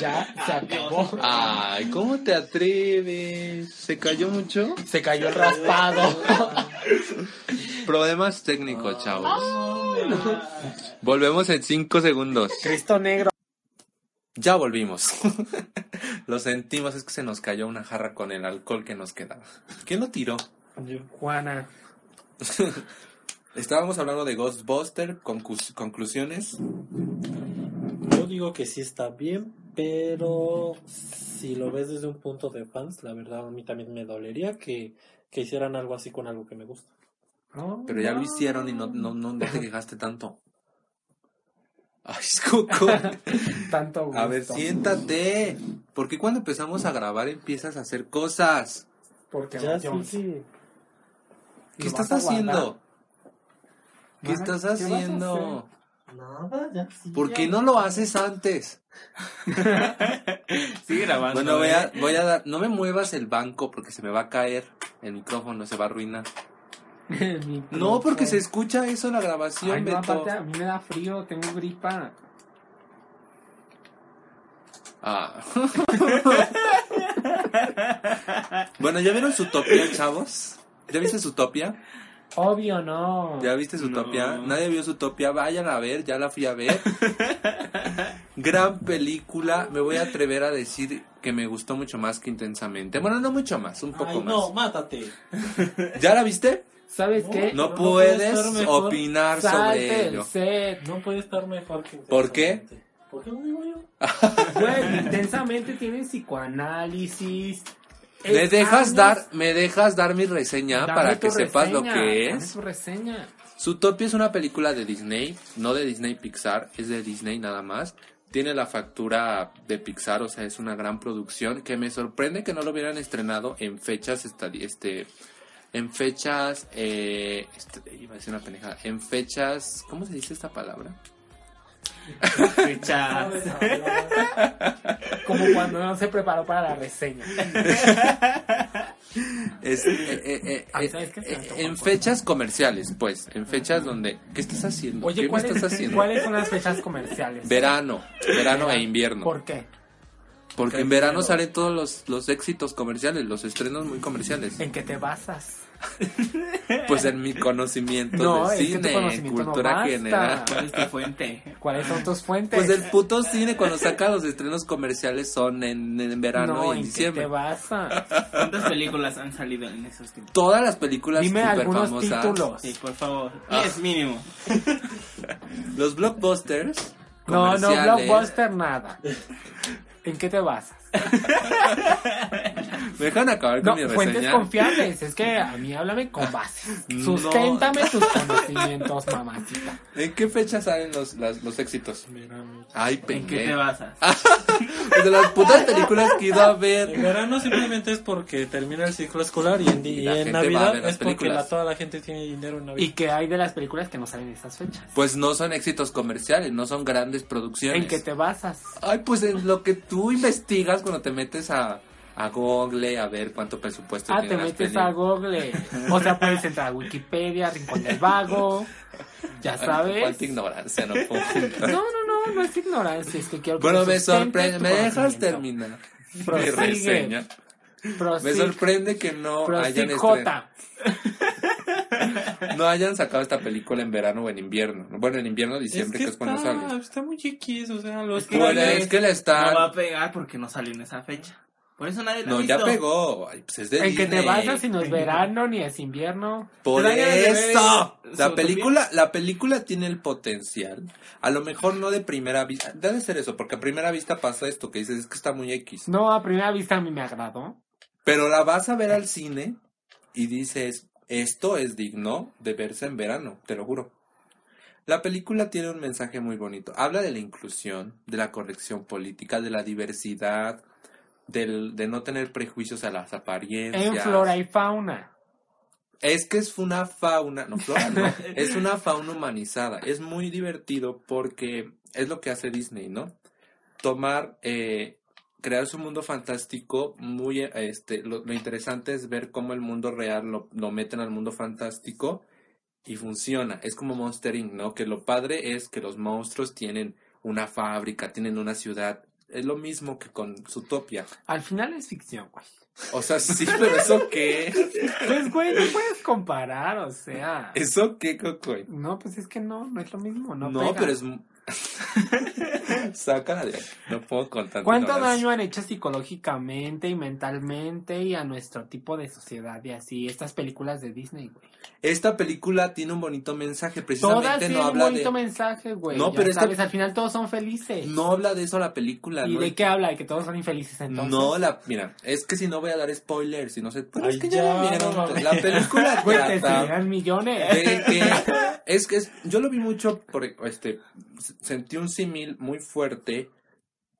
Ya se acabó. Ay, ¿cómo te atreves? ¿Se cayó mucho? Se cayó el raspado. Problemas técnicos, chavos. Volvemos en cinco segundos. Cristo negro. Ya volvimos. Lo sentimos, es que se nos cayó una jarra con el alcohol que nos quedaba. ¿Quién lo tiró? Yo, Juana. Estábamos hablando de Ghostbuster, conclusiones. yo digo que sí está bien, pero si lo ves desde un punto de fans, la verdad a mí también me dolería que, que hicieran algo así con algo que me gusta. Pero ya lo hicieron y no, no, no, no te quejaste tanto. Ay, Coco. Tanto gusto. A ver, siéntate. ¿Por qué cuando empezamos a grabar empiezas a hacer cosas? Porque Ya, sí, sí. ¿Qué ¿Lo estás haciendo? ¿Qué estás ¿qué vas a haciendo? Nada, ya sí. ¿Por qué no lo haces antes? Sigue grabando. Bueno, voy a, ¿eh? voy a dar, no me muevas el banco porque se me va a caer el micrófono, se va a arruinar. No, porque se escucha eso en la grabación, Ay, no, Beto. aparte a mí me da frío, tengo gripa. Ah. bueno, ¿ya vieron Zootopia, chavos? ¿Ya viste Zootopia? Obvio, no. ¿Ya viste No. Zootopia? Nadie vio Zootopia, vayan a ver, ya la fui a ver. Gran película, me voy a atrever a decir que me gustó mucho más que intensamente. Bueno, no mucho más, un poco Ay, más. no, mátate. ¿Ya la viste? ¿Sabes No, qué? No no puedes opinar Salte sobre ello. set. No puede estar mejor que ¿Por qué? ¿Por qué no digo yo? Güey, intensamente tiene psicoanálisis. ¿Me Es dejas años- dar, me dejas dar mi reseña Dame para que sepas lo que es? tu reseña. Zootopia es una película de Disney, no de Disney Pixar, es de Disney nada más. Tiene la factura de Pixar, o sea, es una gran producción que me sorprende que no lo hubieran estrenado en fechas este en fechas eh, este, iba a decir una pendejada, en fechas, ¿cómo se dice esta palabra? Como cuando no se preparó para la reseña. Es, eh, eh, eh, antojó, en fechas comerciales, pues, en fechas donde ¿qué estás haciendo? Oye, ¿Qué me ¿cuáles, estás haciendo? ¿cuáles son las fechas comerciales? Verano, verano e invierno. ¿Por qué? Porque en verano salen todos los, los éxitos comerciales, los estrenos muy comerciales. ¿En qué te basas? Pues en mi conocimiento No, de cine, en conocimiento no cultura general. ¿Cuál es tu fuente? ¿Cuáles son tus fuentes? Pues el puto cine cuando saca los estrenos comerciales son en, en verano no, y en ¿en qué diciembre. te basas? ¿Cuántas películas han salido en esos tiempos? Todas las películas Dime super algunos famosas. títulos. Sí, por favor. Ah. Es mínimo. Los blockbusters. No, no, blockbuster nada. ¿En qué te basas? ¿Me dejan acabar con No, mi fuentes reseña? confiables. Es que a mí háblame con bases. No. Susténtame tus conocimientos, mamacita. ¿En qué fecha salen los, las- los éxitos? Ay, ¿En qué te basas? Pues de las putas películas que ido a En ver. verano simplemente es porque termina el ciclo escolar y en, Y y en Navidad es porque la, toda la gente tiene dinero en ¿Y Navidad. qué hay de las películas que no salen en esas fechas? Pues no son éxitos comerciales, no son grandes producciones. ¿En qué te basas? Ay, pues en lo que tú investigas cuando te metes a, a Google a ver cuánto presupuesto Ah, tienen te las metes a películas. Google. O sea, puedes entrar a Wikipedia, Rincón del Vago. Ya Ay, sabes. Cuánta ignorancia, no puedo No, no, no, no es ignorancia, es que quiero que Bueno, me sorprende. ¿Me dejas terminar? Mi Prosigue. reseña. Me sorprende que no hayan, Prosigue, estren- J. no hayan sacado esta película en verano o en invierno. Bueno, en invierno, diciembre, que, es cuando está, sale. está muy X, o sea, los Es que Bueno, Igual es que la No están... va a pegar porque no salió en esa fecha. Por eso nadie la No, ha ya pegó. Ay, pues es de En que te Disney. basas si no es verano ni es invierno. Por eso. La película, la película tiene el potencial. A lo mejor no de primera vista. Debe ser eso, porque a primera vista pasa esto que dices, es que está muy X. No, a primera vista a mí me agradó. Pero la vas a ver al cine y dices, esto es digno de verse en verano, te lo juro. La película tiene un mensaje muy bonito. Habla de la inclusión, de la corrección política, de la diversidad, del, de no tener prejuicios a las apariencias. En flora y fauna. Es que es una fauna, no flora, no, es una fauna humanizada. Es muy divertido porque es lo que hace Disney, ¿no? Tomar, eh, crear su mundo fantástico, muy, este, lo, lo interesante es ver cómo el mundo real lo, lo meten al mundo fantástico y funciona. Es como Monster Inc., ¿no? Que lo padre es que los monstruos tienen una fábrica, tienen una ciudad. Es lo mismo que con Zootopia. Al final es ficción, güey. O sea, sí, pero ¿eso qué? Pues, güey, no puedes comparar, o sea. ¿Eso qué, Cocoy? No, pues es que no, no es lo mismo. No, No, pega. pero es. Sácala de. No puedo contar. ¿Cuánto daño han hecho psicológicamente y mentalmente y a nuestro tipo de sociedad y así estas películas de Disney, güey? Esta película tiene un bonito mensaje. Precisamente no un habla bonito de. mensaje, güey. No, ya pero esta- sabes, al final todos son felices. No habla de eso la película. ¿Y ¿no? de qué habla? ¿De que todos son infelices entonces? No, la. Mira, es que si no voy a dar spoilers, si no sé. Pero es Ay, que ya, ya, vieron. no. La película Güey, te millones. de que. Es que es- yo lo vi mucho. Por, este, sentí un símil muy fuerte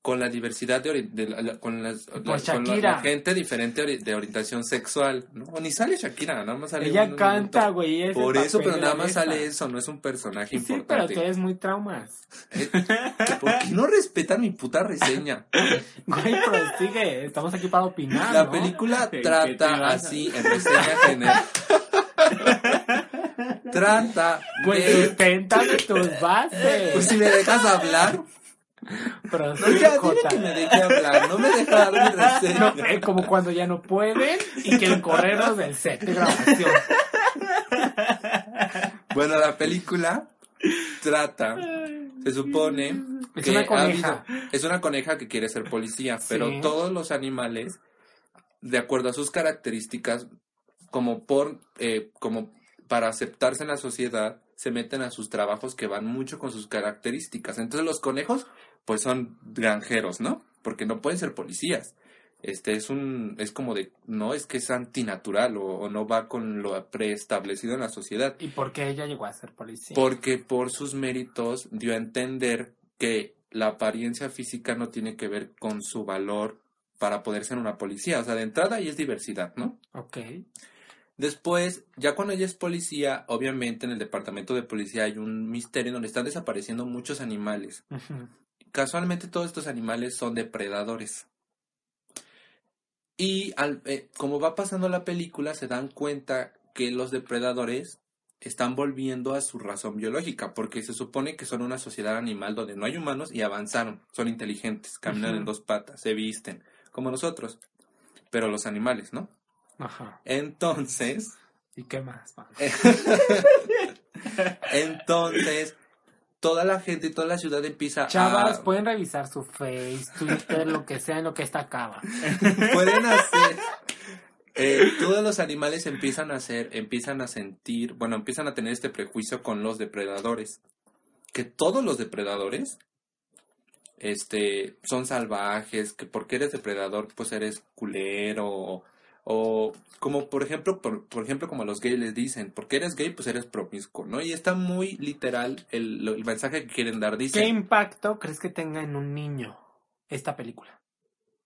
con la diversidad de, de la- con, las, la- con la- gente diferente de orientación sexual. No, ni sale Shakira, nada más sale Ella un- canta, güey. Por eso, pero nada más sale eso, no es un personaje Sí, pero importante. tú eres muy traumas. Eh, ¿Por qué no respetan mi puta reseña? Güey, pero sigue. Estamos aquí para opinar, La ¿no? película ¿Qué- qué te trata así, en reseña general. trata Güey, de... susténtame tus bases. Pues si me dejas hablar. Pero No, sí, ya, dile Jota. que me deje hablar. No me deja dar mi reseña. No, eh, como cuando ya no pueden y quieren corrernos del set de grabación. Bueno, la película trata, se supone Es que una coneja. habido- es una coneja que quiere ser policía, pero Sí. todos los animales, de acuerdo a sus características, como por, eh, como para aceptarse en la sociedad, se meten a sus trabajos que van mucho con sus características. Entonces los conejos, pues son granjeros, ¿no? Porque no pueden ser policías. Este es un, es como de, no es que es antinatural o, o no va con lo preestablecido en la sociedad. ¿Y por qué ella llegó a ser policía? Porque por sus méritos dio a entender que la apariencia física no tiene que ver con su valor para poder ser una policía. O sea, de entrada ahí es diversidad, ¿no? Ok. Después, ya cuando ella es policía, obviamente en el departamento de policía hay un misterio donde están desapareciendo muchos animales. Casualmente todos estos animales son depredadores. Y al, eh, como va pasando la película, se dan cuenta que los depredadores están volviendo a su razón biológica, porque se supone que son una sociedad animal donde no hay humanos y avanzaron, son inteligentes, caminan en dos patas, se visten, como nosotros, pero los animales, ¿no? Ajá. Entonces, ¿Y qué más? entonces, toda la gente y toda la ciudad empieza Chavas, a... pueden revisar su Face, Twitter, lo que sea en lo que está acaba. pueden hacer eh, todos los animales empiezan a hacer empiezan a sentir bueno empiezan a tener este prejuicio con los depredadores que todos los depredadores este son salvajes que porque eres depredador pues eres culero o, o como por ejemplo por, por ejemplo como a los gays les dicen porque eres gay pues eres promiscuo no y está muy literal el, el mensaje que quieren dar ¿Qué dicen impacto crees que tenga en un niño esta película?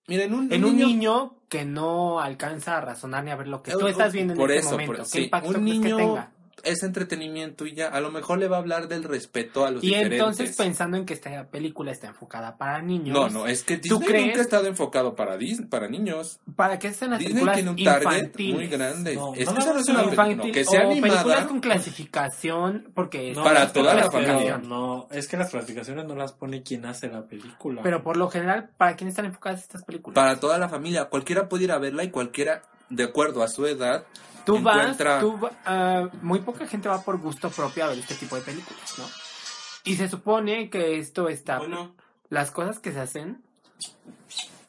miren un, En un niño que no alcanza a razonar ni a ver lo que tú estás viendo en por este eso, momento. por- ¿Qué sí, impacto un que niño tenga? Es entretenimiento y ya. A lo mejor le va a hablar del respeto a los Y diferentes. entonces pensando en que esta película está enfocada para niños. no, no, es que ¿Tú Disney crees? nunca ha estado enfocado para Dis- para niños. ¿Para qué sean las Disney películas tiene un target muy grande. No, es no que no es una Infantil, no, que sea o películas animada. con clasificación porque No, Para las toda la familia. No, es que las clasificaciones no las pone quien hace la película. pero por lo general para quién están enfocadas estas películas Para toda la familia. Cualquiera puede ir a verla y cualquiera, de acuerdo a su edad, tú vas encuentra- tú va- ah, muy poca gente va por gusto propio a ver este tipo de películas no y se supone que esto está Bueno, las cosas que se hacen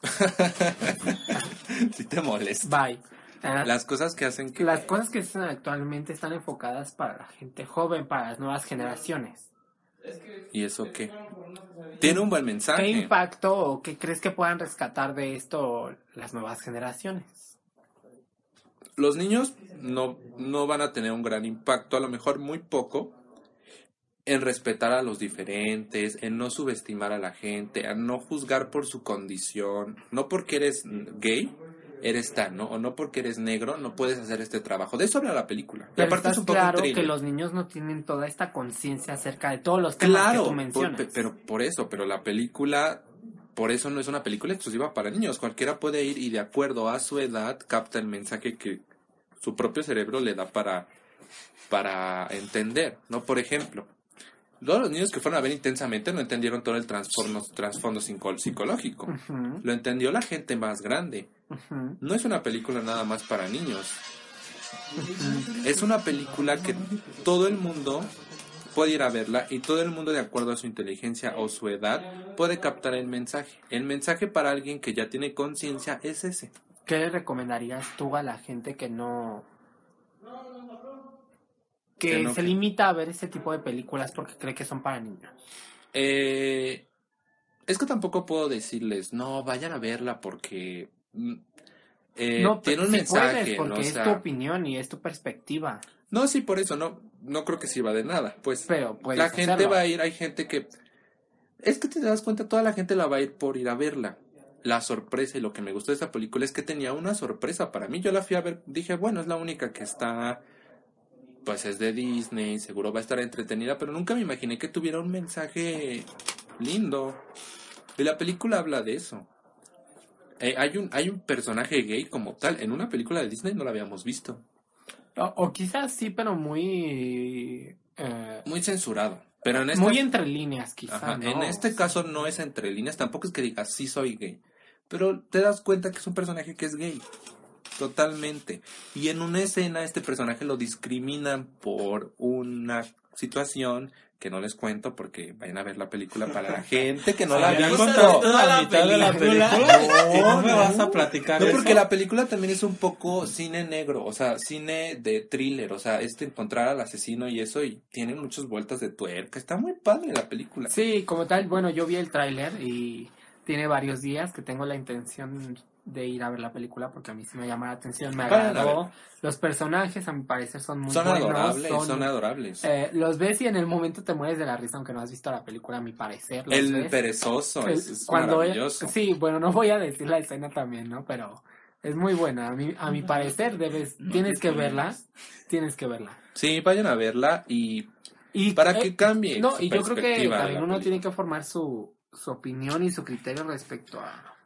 si te molesta. bye Ah, Las cosas que hacen que... las cosas que se hacen actualmente están enfocadas para la gente joven para las nuevas generaciones ¿Y eso qué? Tiene un buen ¿Qué mensaje. impacto o qué crees que puedan rescatar de esto las nuevas generaciones? Los niños no, no van a tener un gran impacto, a lo mejor muy poco, en respetar a los diferentes, en no subestimar a la gente, en no juzgar por su condición, no porque eres gay, eres tan, ¿no? O no porque eres negro, no puedes hacer este trabajo. De eso habla la película. Y aparte estás es un poco claro que los niños no tienen toda esta conciencia acerca de todos los temas Claro, que tú mencionas. pe- pero por eso, pero la película, por eso no es una película exclusiva para niños. Cualquiera puede ir y de acuerdo a su edad capta el mensaje que su propio cerebro le da para, para entender, ¿no? Por ejemplo, todos los niños que fueron a ver intensamente no entendieron todo el trasfondo psico- psicológico. Ujú, Lo entendió la gente más grande. No es una película nada más para niños. Es una película que todo el mundo puede ir a verla y todo el mundo de acuerdo a su inteligencia o su edad puede captar el mensaje. El mensaje para alguien que ya tiene conciencia es ese. ¿Qué le recomendarías tú a la gente que no... que Que no- se limita a ver ese tipo de películas porque cree que son para niños? Eh, es que tampoco puedo decirles, no, vayan a verla porque mm, eh, no, tiene un mensaje. puedes, porque ¿no? O es sea, tu opinión y es tu perspectiva. no, sí, por eso no, no creo que sirva de nada. Pues Pero la gente hacerlo. va a ir, hay gente que Es que te das cuenta, toda la gente la va a ir por ir a verla. La sorpresa y lo que me gustó de esa película es que tenía una sorpresa para mí. Yo la fui a ver, dije, bueno, es la única que está, pues es de Disney, seguro va a estar entretenida, pero nunca me imaginé que tuviera un mensaje lindo. Y la película habla de eso. Eh, hay, un, hay un personaje gay como tal. En una película de Disney no lo habíamos visto. O, o quizás sí, pero muy... eh, Muy censurado. Pero en esta, muy entre líneas, quizás. En este caso no es entre líneas, tampoco es que digas sí soy gay, pero te das cuenta que es un personaje que es gay, totalmente. Y en una escena este personaje lo discriminan por una situación que no les cuento porque vayan a ver la película para la gente que no la ha Ya visto. contaste Toda la la mitad de la película. película y no me No, vas a platicar No, eso. porque la película también es un poco cine negro, o sea, cine de thriller, o sea, este encontrar al asesino y eso, y tiene muchas vueltas de tuerca. Está muy padre la película. Sí, como tal, bueno, yo vi el tráiler y tiene varios días que tengo la intención de ir a ver la película porque a mí sí me llama la atención, me Vayan a agradó. Los personajes a mi parecer son muy son buenos. adorables, son, son- adorables. eh, los ves y en el momento te mueres de la risa aunque no has visto la película, a mi parecer. los El ves. perezoso El- es, es cuando él- maravilloso. sí, bueno, no voy a decir la escena también, ¿no? Pero es muy buena. A mi, a mi parecer debes, tienes que verla, tienes que verla. Sí, vayan a verla y Y para eh, que cambie. No, su y yo creo que también uno película. tiene que formar su, su opinión y su criterio respecto a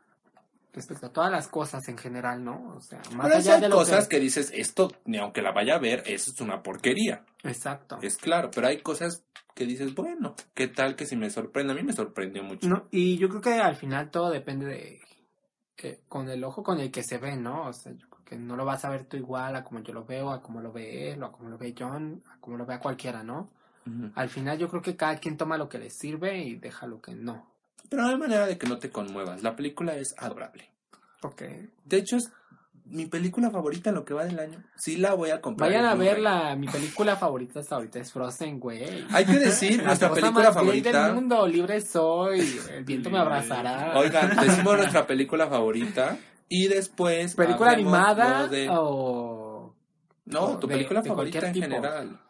respecto a todas las cosas en general, ¿no? O sea, más Pero allá de lo cosas que... que... dices, esto, ni aunque la vaya a ver, eso es una porquería. Exacto. Es claro, pero hay cosas que dices, bueno, ¿qué tal que si me sorprende? A mí me sorprendió mucho. No, y yo creo que al final todo depende de que con el ojo con el que se ve, ¿no? O sea, yo creo que no lo vas a ver tú igual a como yo lo veo, a como lo ve él, o a como lo ve John, a como lo vea cualquiera, ¿no? Al final yo creo que cada quien toma lo que le sirve y deja lo que no. Pero no hay manera de que no te conmuevas. La película es adorable. Ok. De hecho, es mi película favorita en lo que va del año. Sí la voy a comprar. Vayan a verla, mi película favorita hasta ahorita es Frozen, güey. Hay que decir, nuestra película más gay del favorita. mundo, libre soy, el viento me abrazará. Oigan, decimos nuestra película favorita. Y después. ¿Película animada lo de- o...? No, tu de- película de favorita en tipo? general.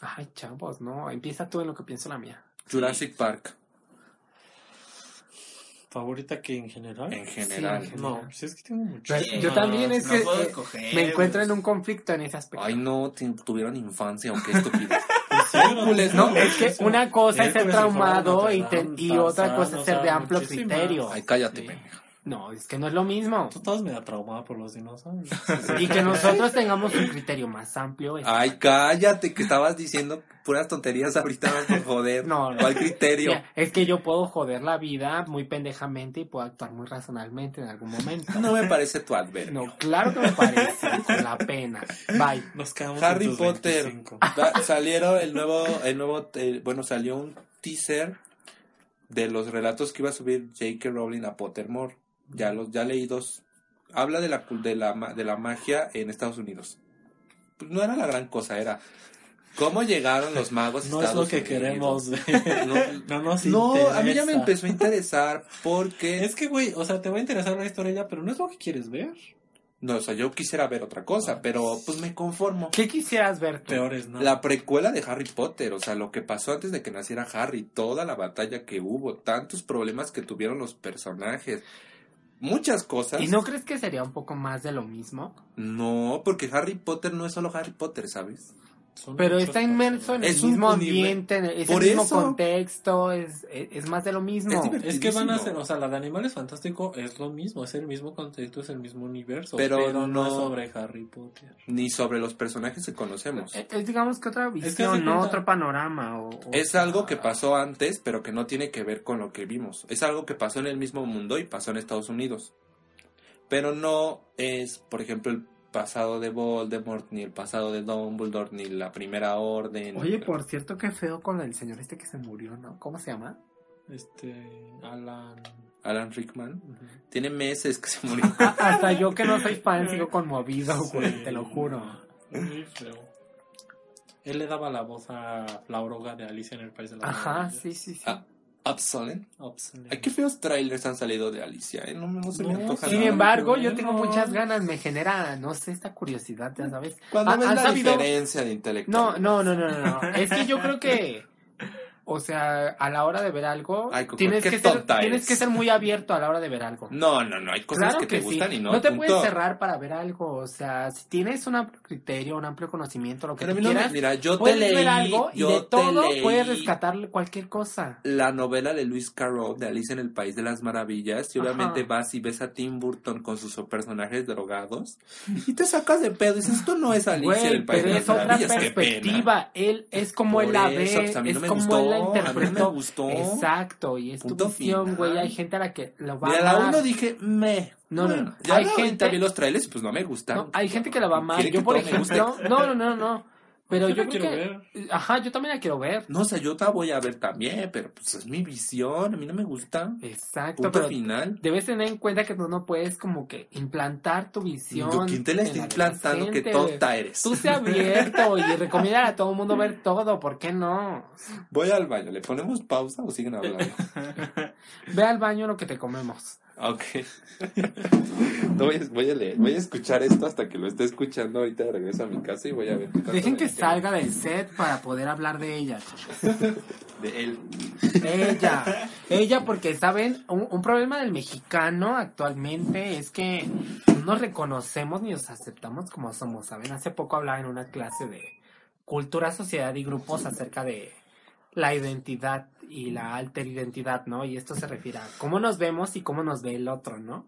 Ay, chavos, no, empieza tú en lo que pienso la mía. Jurassic Park, ¿Favorita que en general? en general. Sí, No, si es que tengo mucho. Pero yo también es no que puedo eh, escoger, me encuentro en un conflicto en ese aspecto. Ay, no, tuvieron infancia, aunque estúpido. Hércules, No, es que una cosa es ser traumado y, te- y otra cosa es ser de amplio criterio. Ay, cállate, Sí. pendeja. No, es que no es lo mismo. Tú estabas medio traumada por los dinosaurios. Y que nosotros tengamos un criterio más amplio. es- Ay, cállate, que estabas diciendo puras tonterías ahorita, no por joder. No, no. ¿Cuál criterio? Mira, es que yo puedo joder la vida muy pendejamente y puedo actuar muy razonalmente en algún momento. No me parece tu adverbio. No, claro que me parece, con la pena. Bye. Nos quedamos Harry en tus Potter. 25. Da- salieron el nuevo, el nuevo, eh, bueno, salió un teaser de los relatos que iba a subir J.K. Rowling a Pottermore. Ya los, ya leí dos. Habla de la, cul- de la, ma- de la magia en Estados Unidos. Pues no era la gran cosa, era cómo llegaron los magos No es lo que Unidos. queremos ver. No, No nos no, a mí ya me empezó a interesar porque... Es que, güey, o sea, te va a interesar la historia ya, pero no es lo que quieres ver. No, o sea, yo quisiera ver otra cosa, pero pues me conformo. ¿Qué quisieras ver tú? Peores, ¿no? La precuela de Harry Potter, o sea, lo que pasó antes de que naciera Harry, toda la batalla que hubo, tantos problemas que tuvieron los personajes, muchas cosas. ¿Y no crees que sería un poco más de lo mismo? No, porque Harry Potter no es solo Harry Potter, ¿sabes? Son Pero está inmerso en el Es mismo ambiente, en el- es Por el mismo eso. contexto, es, es, es más de lo mismo. Es que van a ser, o sea, la de Animales Fantástico es lo mismo, es el mismo contexto, es el mismo universo, Pero pero, no, sobre Harry Potter. Ni sobre los personajes que conocemos. Es, es, digamos que otra visión, ¿no? cuenta- Otro panorama. O, o- Es algo que pasó antes, pero que no tiene que ver con lo que vimos. Es algo que pasó en el mismo mundo y pasó en Estados Unidos. Pero no es, por ejemplo, el pasado de Voldemort, ni el pasado de Dumbledore, ni la primera orden. Oye, por cierto, qué feo con el señor este que se murió, ¿no? ¿Cómo se llama? Este, Alan. Alan Rickman. Tiene meses que se murió. Hasta yo que no soy fan sigo conmovido, güey, te lo juro. Muy feo. Él le daba la voz a la oruga de Alicia en el País de las Ajá, sí, sí, sí. Ah, Absolen. Obsolete. Ay, qué feos trailers han salido de Alicia, ¿eh? No, no se me antoja Sin nada. embargo, yo tengo muchas ganas, me genera, no sé, esta curiosidad, ya sabes. Cuando Ah, ves ¿han la sabido? diferencia de No, intelectual. no, no, no, no, no. Es que yo creo que o sea, a la hora de ver algo, Ay, Coco, tienes, que ser, tienes que ser muy abierto a la hora de ver algo. No, no, no, hay cosas Claro que, te sí. gustan y no. te punto. puedes cerrar para ver algo. O sea, si tienes un amplio criterio, un amplio conocimiento, lo que Pero tú no me- mira, yo te puedes leí, ver algo y de te todo puedes rescatar cualquier cosa. la novela de Lewis Carroll de Alice en el País de las Maravillas y obviamente Ajá. vas y ves a Tim Burton con sus personajes drogados y te sacas de pedo y dices, esto no es Alicia en el País pero de es las otra Maravillas, qué pena. perspectiva. Él es como él la Por ve, eso, pues, a mí es no me como gustó, él la a mí me gustó. Exacto, y es tu Punto visión, final. güey. Hay gente a la que lo va Mira, a la amar. uno dije, me. No, no, Bueno, no. Ya Hay gente- vi los trailers pues no me gustan. No, hay gente que la va a amar. Yo, por ejemplo, no, no, no, no. Pero Yo yo la creo quiero que, ajá, yo también la quiero ver. No, o sea, yo la voy a ver también, pero pues es mi visión, a mí no me gusta. Exacto, Punto pero final. debes tener en cuenta que tú no puedes como que implantar tu visión. Yo, ¿Quién te la en está la implantando? Que tonta eres. Tú sé abierto y recomienda a todo el mundo ver todo, ¿por qué no? Voy al baño, ¿le ponemos pausa o siguen hablando? Ve al baño lo que te comemos. Ok. No, voy, a, voy a leer, voy a escuchar esto hasta que lo esté escuchando. Ahorita regreso a mi casa y voy a ver. qué Dejen que salga del set para poder hablar de ella. De él. Ella, ella porque saben, un, un problema del mexicano actualmente es que no nos reconocemos ni nos aceptamos como somos, ¿saben? Hace poco hablaba en una clase de cultura, sociedad y grupos acerca de la identidad y la alter identidad, ¿no? Y esto se refiere a cómo nos vemos y cómo nos ve el otro, ¿no?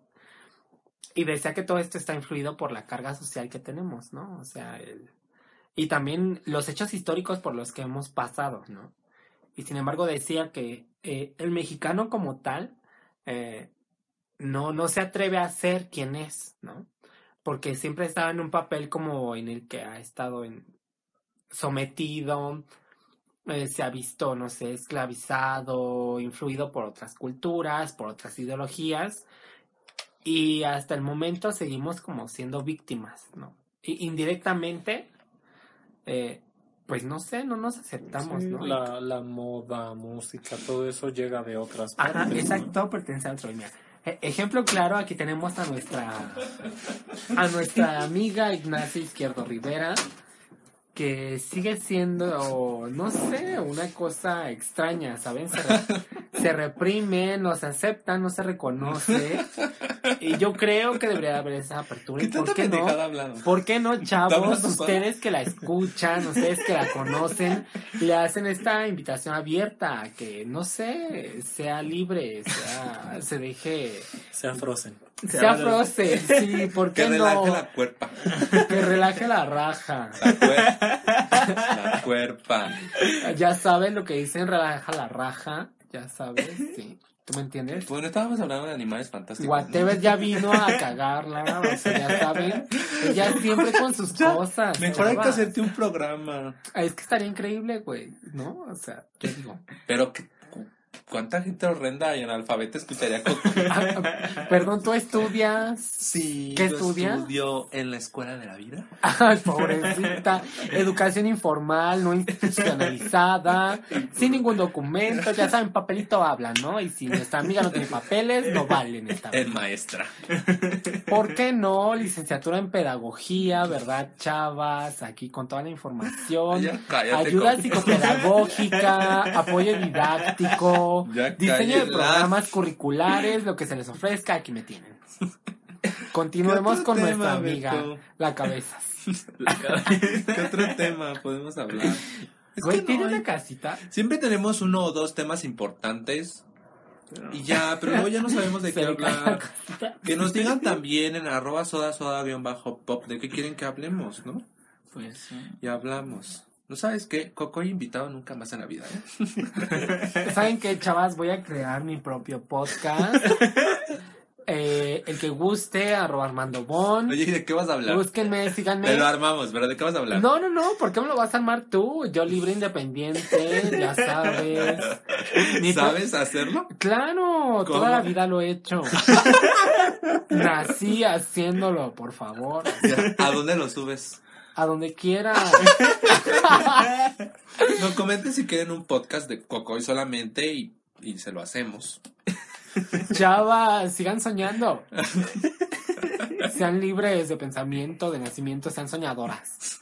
Y decía que todo esto está influido por la carga social que tenemos, ¿no? O sea, el- y también los hechos históricos por los que hemos pasado, ¿no? Y sin embargo decía que eh, el mexicano como tal eh, no, no se atreve a ser quien es, ¿no? Porque siempre estaba en un papel como en el que ha estado en, sometido, eh, se ha visto, no sé, esclavizado, influido por otras culturas, por otras ideologías, y hasta el momento seguimos como siendo víctimas, ¿no? Y indirectamente, eh, pues no sé, no nos aceptamos, Sí, ¿no? la, la moda, música, todo eso llega de otras Ajá, partes. ¿no? exacto, pertenece a otro. Mira, e- ejemplo claro, aquí tenemos a nuestra a nuestra amiga Ignacia Izquierdo Rivera, que sigue siendo, no sé, una cosa extraña, ¿saben? Se, re- se reprime, no se acepta, no se reconoce. Y yo creo que debería haber esa apertura. ¿Y por qué no? hablando? ¿Por qué no, chavos? Ustedes que la escuchan, ustedes que la conocen, le hacen esta invitación abierta a que, no sé, sea libre, sea, se deje, Sea Frozen. sea frozen, sí, ¿por Que qué relaje no? la cuerpa. Que relaje la raja. La cuerpa. la cuerpa. Ya saben lo que dicen, relaja la raja, ya sabes, sí. ¿Tú me entiendes? Bueno, estábamos hablando de animales fantásticos. ¿no? Whatever ya vino a cagarla, o sea, ya saben, ella siempre con sus cosas. Mejor hay que hacerte un programa. Es que estaría increíble, güey, ¿no? O sea, yo digo. Pero, ¿qué- cu- ¿cuánta gente horrenda y analfabeta escucharía Coco? Ah, Perdón, ¿tú estudias? Sí, ¿Qué yo estudias? estudio en la escuela de la vida. Ay, pobrecita. Educación informal, no institucionalizada, sin ningún documento. Ya saben, papelito habla, ¿no? Y si nuestra amiga no tiene papeles, no valen esta Es maestra. ¿Por qué no? Licenciatura en pedagogía, ¿verdad, chavas? Aquí con toda la información. Ya cállate, Ayuda psicopedagógica, apoyo didáctico, Ya diseño de programas curriculares, lo que se les ofrezca, aquí me tienen. Continuemos ¿Qué otro con tema, nuestra amiga, Beto? la cabeza. ¿Qué otro tema podemos hablar? Es Güey, tiene no una casita. Siempre tenemos uno o dos temas importantes y ya, pero luego ya no sabemos de qué la hablar. Que nos digan también en arroba soda soda guion bajo pop de qué quieren que hablemos, ¿no? Pues sí. Y hablamos. ¿No sabes qué? Coco he invitado nunca más en la vida, ¿eh? ¿Saben qué, chavas? Voy a crear mi propio podcast. Eh, el que guste, arroba Armando Bon. Oye, ¿y de qué vas a hablar? Búsquenme, síganme. Te lo armamos, ¿pero de qué vas a hablar? No, no, no, ¿por qué me lo vas a armar tú? Yo libre, independiente, ya sabes. ¿Sabes hacerlo? Claro, ¿Cómo? toda la vida lo he hecho. Nací haciéndolo, por favor. ¿A dónde lo subes? A donde quiera. No comenten si quieren un podcast de Coco y solamente y, y se lo hacemos. Chavas, sigan soñando. Sean libres de pensamiento, de nacimiento, sean soñadoras.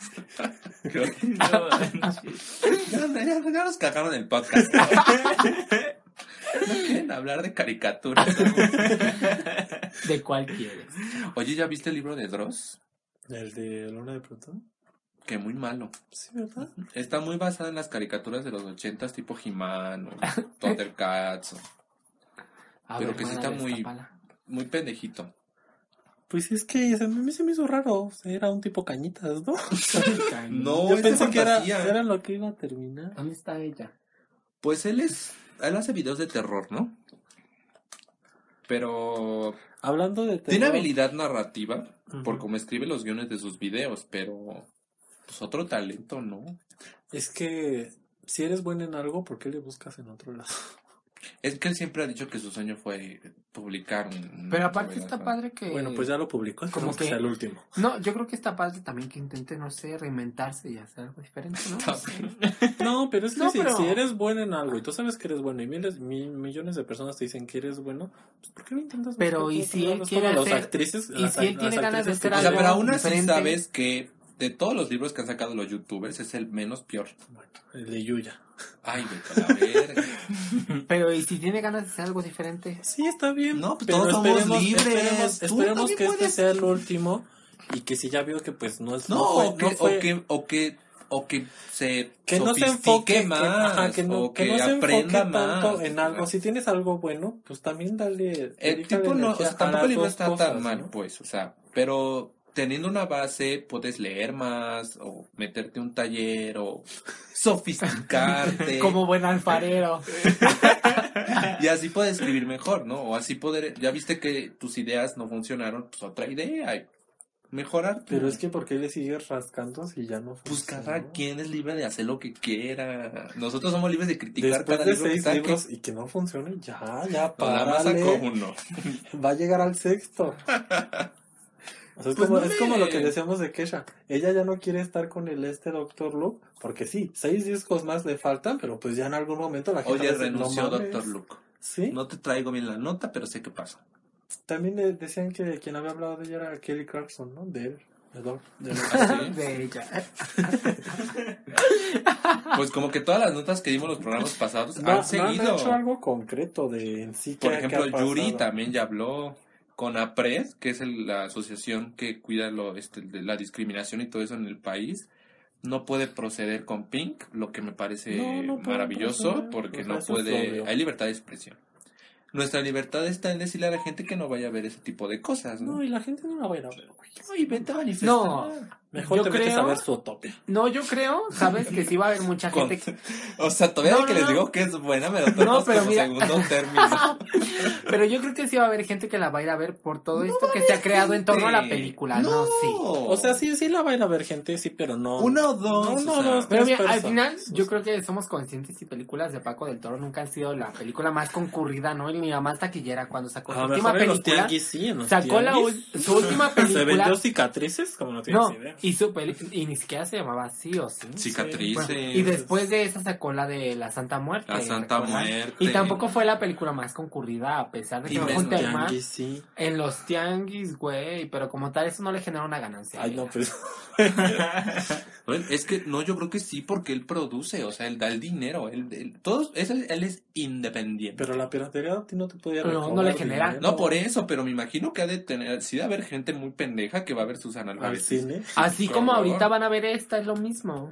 No manches. Ya, ya- ya nos cagaron el podcast. No quieren hablar de caricaturas. ¿De cuál quieres? Oye, ¿ya viste el libro de Dross? ¿El de Luna de Plutón? Que muy malo. Sí, ¿verdad? Está muy basada en las caricaturas de los ochentas, tipo He-Man o Thundercats. o- A Pero que sí está muy-. Muy pendejito. Pues es que a mí se me hizo raro. Era un tipo cañitas, ¿no? No, Yo pensé que era, era lo que iba a terminar. ¿Dónde está ella? Pues él es. Él hace videos de terror, ¿no? Pero. Hablando de Tiene terror, habilidad narrativa por cómo escribe los guiones de sus videos, pero. Pues otro talento, ¿no? Es que si eres bueno en algo, ¿por qué le buscas en otro lado? Es que él siempre ha dicho que su sueño fue publicar un. Pero aparte está padre que... Bueno, pues ya lo publicó, como como que que- sea el último. No, yo creo que está padre también que intente, no sé, reinventarse y hacer algo diferente, ¿no? No, pero es que No, si, pero- si eres bueno en algo y tú sabes que eres bueno y miles, mi- millones de personas te dicen que eres bueno, pues ¿por qué no intentas? Pero, ¿y si él? Es quiere hacer- actrices, y las- si él tiene ganas de hacer O sea, pero aún así sabes que de todos los libros que han sacado los youtubers es el menos peor. Bueno, el de Yuya. Ay, vete a la verga. Pero ¿y si tiene ganas de hacer algo diferente? Sí, está bien. No, pues pero todos somos esperemos, libres. Esperemos, esperemos que este puedes. sea el último y que si ya vio que pues no es No, fue- o, que, no fue- o que o que o que se que no se enfoque que- más ajá, que no, o que que, no se aprenda enfoque tanto más. en algo. Si tienes algo bueno, pues también dale. el tipo no, o sea, a tampoco libro dos está cosas, tan mal, ¿no? pues, o sea, pero teniendo una base puedes leer más o meterte a un taller o sofisticarte Como buen alfarero. y así puedes escribir mejor, ¿no? O así poder, ya viste que tus ideas no funcionaron, pues otra idea y mejorar. Pero es que ¿por qué le sigues rascando si ya no Pues funciona? cada quien es libre de hacer lo que quiera. Nosotros somos libres de criticar Después cada de libro que seis saque. libros y que no funcione, ya, ya, No, nada más sacó uno. Va a llegar al sexto. O sea, es, Pues como, no es como lo que decíamos de Kesha. Ella ya no quiere estar con el este Doctor Luke, porque sí, seis discos más le faltan, pero pues ya en algún momento la gente Oye, va a decir, "No renunció mames". Doctor Luke. Sí, No te traigo bien la nota, pero sé qué pasa. también le decían que quien había hablado de ella era Kelly Clarkson, ¿no? De él. de. ¿Ah? De ella. Pues como que todas las notas que dimos los programas pasados No, han no han seguido. hecho algo concreto de en sí Por ejemplo, Yuri también ya habló con APRED, que es el- la asociación que cuida lo, este, de la discriminación y todo eso en el país. No puede proceder con Pink, lo que me parece No, no maravilloso, proceder, porque no puede... Hay libertad de expresión. Nuestra libertad está en decirle a la gente que no vaya a ver ese tipo de cosas, ¿no? No, y la gente no la va a ir a ver, güey. Ay, vete a manifestar. No. Mejor Yo te metes creo- a ver su utopia. No, yo creo, sabes, que sí va a haber mucha Con- gente que... O sea, todavía No, que no, les digo que es buena, me lo No, pero como mira. segundo término. Pero yo creo que sí va a haber gente que la va a ir a ver por todo esto que se ha creado en torno a la película, ¿no? Sí. O sea, sí, sí la va a ir a ver gente, sí, pero no. Uno o dos. No, o sea, dos. Pero mira, al final yo creo que somos conscientes y películas de Paco del Toro nunca han sido la película más concurrida, ¿no? Ni la más taquillera cuando sacó su última película. tianguis sí, Sacó la su última ¿Se vendió película. cicatrices? Como no tienes No, idea. Y su peli- y ni siquiera se llamaba así o sí. Cicatrices. Bueno, y después de esa sacó la de La Santa Muerte. La Santa ¿recuerdan? Muerte. Y tampoco fue la película más concurrida, a pesar de que fue un tema. Sí. En los tianguis, güey, pero como tal eso no le genera una ganancia. Ay, no, pues. Bueno, es que no, yo creo que sí, porque él produce, o sea, él da el dinero. Él, él- todos, es- él es independiente. Pero la piratería a ti no te podía Pero no le genera- dinero. no por eso, pero me imagino que ha de tener, sí de haber gente muy pendeja que va a ver Susana Al Álvarez. cine. Así Por como favor. ahorita van a ver esta, es lo mismo.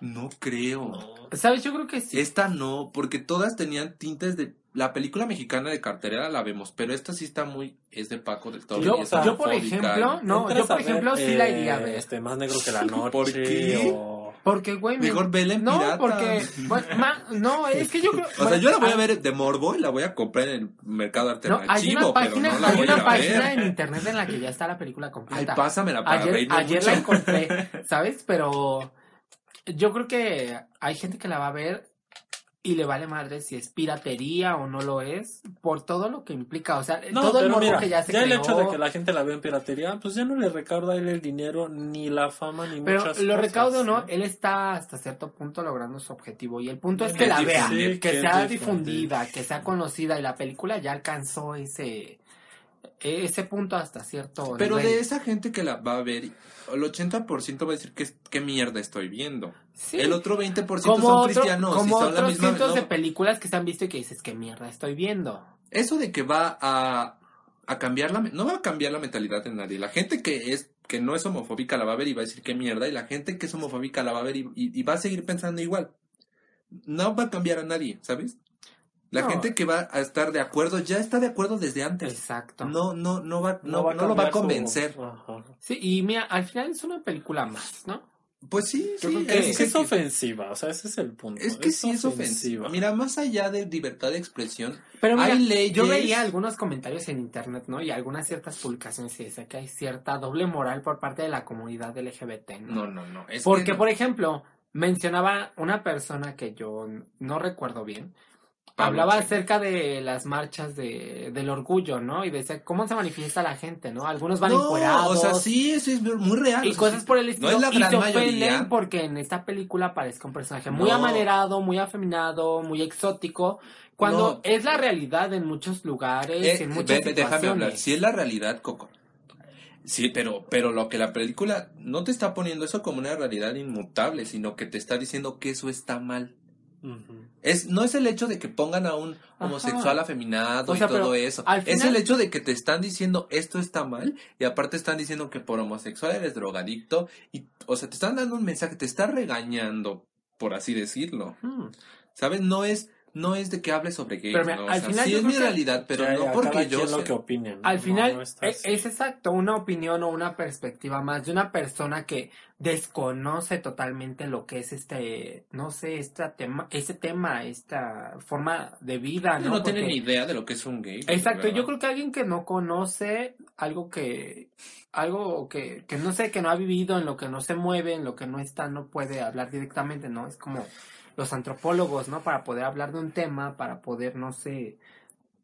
No creo. ¿Sabes? Yo creo que sí. Esta no, porque todas tenían tintes de... La película mexicana de cartelera la vemos, pero esta sí está muy... Es de Paco del Toro. Yo, yo, por ejemplo, no, yo por ver, ejemplo sí la iría a eh, ver. Este, más negro que la noche. ¿Por qué? o- Porque, güey, me- Mejor vela en No, pirata. porque, bueno, ma- no, es que yo creo. O sea, yo la voy a ver de morbo y la voy a comprar en el mercado No, alternativo, hay una pero página, no la hay una a página ver. en internet en la que ya está la película Ay, completa. pásamela para ayer ayer mucho. la encontré, ¿sabes? Pero yo creo que hay gente que la va a ver y le vale madre si es piratería o no lo es, por todo lo que implica. O sea, No, todo el morbo mira, que ya se el creó. hecho de que la gente la vea en piratería, pues ya no le recauda a él el dinero, ni la fama, ni Pero muchas lo recaudo no, él está hasta cierto punto logrando su objetivo y el punto es que la vea, difundir, que sea difundida, que sea conocida y la película ya alcanzó ese ese punto hasta cierto Pero nivel. de esa gente que la va a ver, el 80% va a decir que qué mierda estoy viendo. Sí. El otro 20% como son otro- cristianos. y son la otros misma- cientos no, de películas que se han visto y que dices, qué mierda estoy viendo. Eso de que va a, a cambiar la... No va a cambiar la mentalidad de nadie. La gente que es que no es homofóbica la va a ver y va a decir qué mierda. Y la gente que es homofóbica la va a ver y, y- y va a seguir pensando igual. No va a cambiar a nadie, ¿sabes? La No. gente que va a estar de acuerdo ya está de acuerdo desde antes. Exacto. No, no, no va, no, no lo va a convencer. Sí, y mira, al final es una película más, ¿no? Pues sí, sí. creo que- Es que es ofensiva, o sea, ese es el punto. Es que sí es ofensiva. Mira, más allá de libertad de expresión, Pero mira, Hay leyes- yo veía algunos comentarios en internet, ¿no? Y algunas ciertas publicaciones y decía que hay cierta doble moral por parte de la comunidad LGBT, ¿no? no, no, no. Es Porque, que- por ejemplo, mencionaba una persona que yo no recuerdo bien, Pablo hablaba acerca de las marchas de, del orgullo, ¿no? Y decía, ¿cómo se manifiesta la gente, no? Algunos van no, encuerados. o sea, sí, eso es muy real. Y cosas por el estilo. No es la y se mayoría. ofenden porque en esta película aparezca un personaje muy amanerado, muy afeminado, muy exótico. Cuando es la realidad en muchos lugares, Eh, en muchas ve- déjame hablar. Sí es la realidad, Coco. Sí, pero, pero lo que la película no te está poniendo eso como una realidad inmutable, sino que te está diciendo que eso está mal. Es, no es el hecho de que pongan a un homosexual afeminado O sea, y todo eso. Es el hecho de que te están diciendo esto está mal y aparte están diciendo que por homosexual eres drogadicto y, o sea, te están dando un mensaje, te está regañando, por así decirlo. ¿Sabes? No es, no es de que hable sobre gays, Pero mira, ¿no? O al sea, final sí yo es mi que- realidad, pero Ya, no porque yo quien lo que opinen. Al No, final no está es, es exacto una opinión o una perspectiva más de una persona que desconoce totalmente lo que es este, no sé, esta tema, ese tema, esta forma de vida, no, ¿no? tiene ni idea de lo que es un gay. Exacto, ¿verdad? yo creo que alguien que no conoce algo que, algo que, que no sé, que no ha vivido, en lo que no se mueve, en lo que no está, no puede hablar directamente, ¿no? Es como los antropólogos, ¿no? Para poder hablar de un tema, para poder, no sé,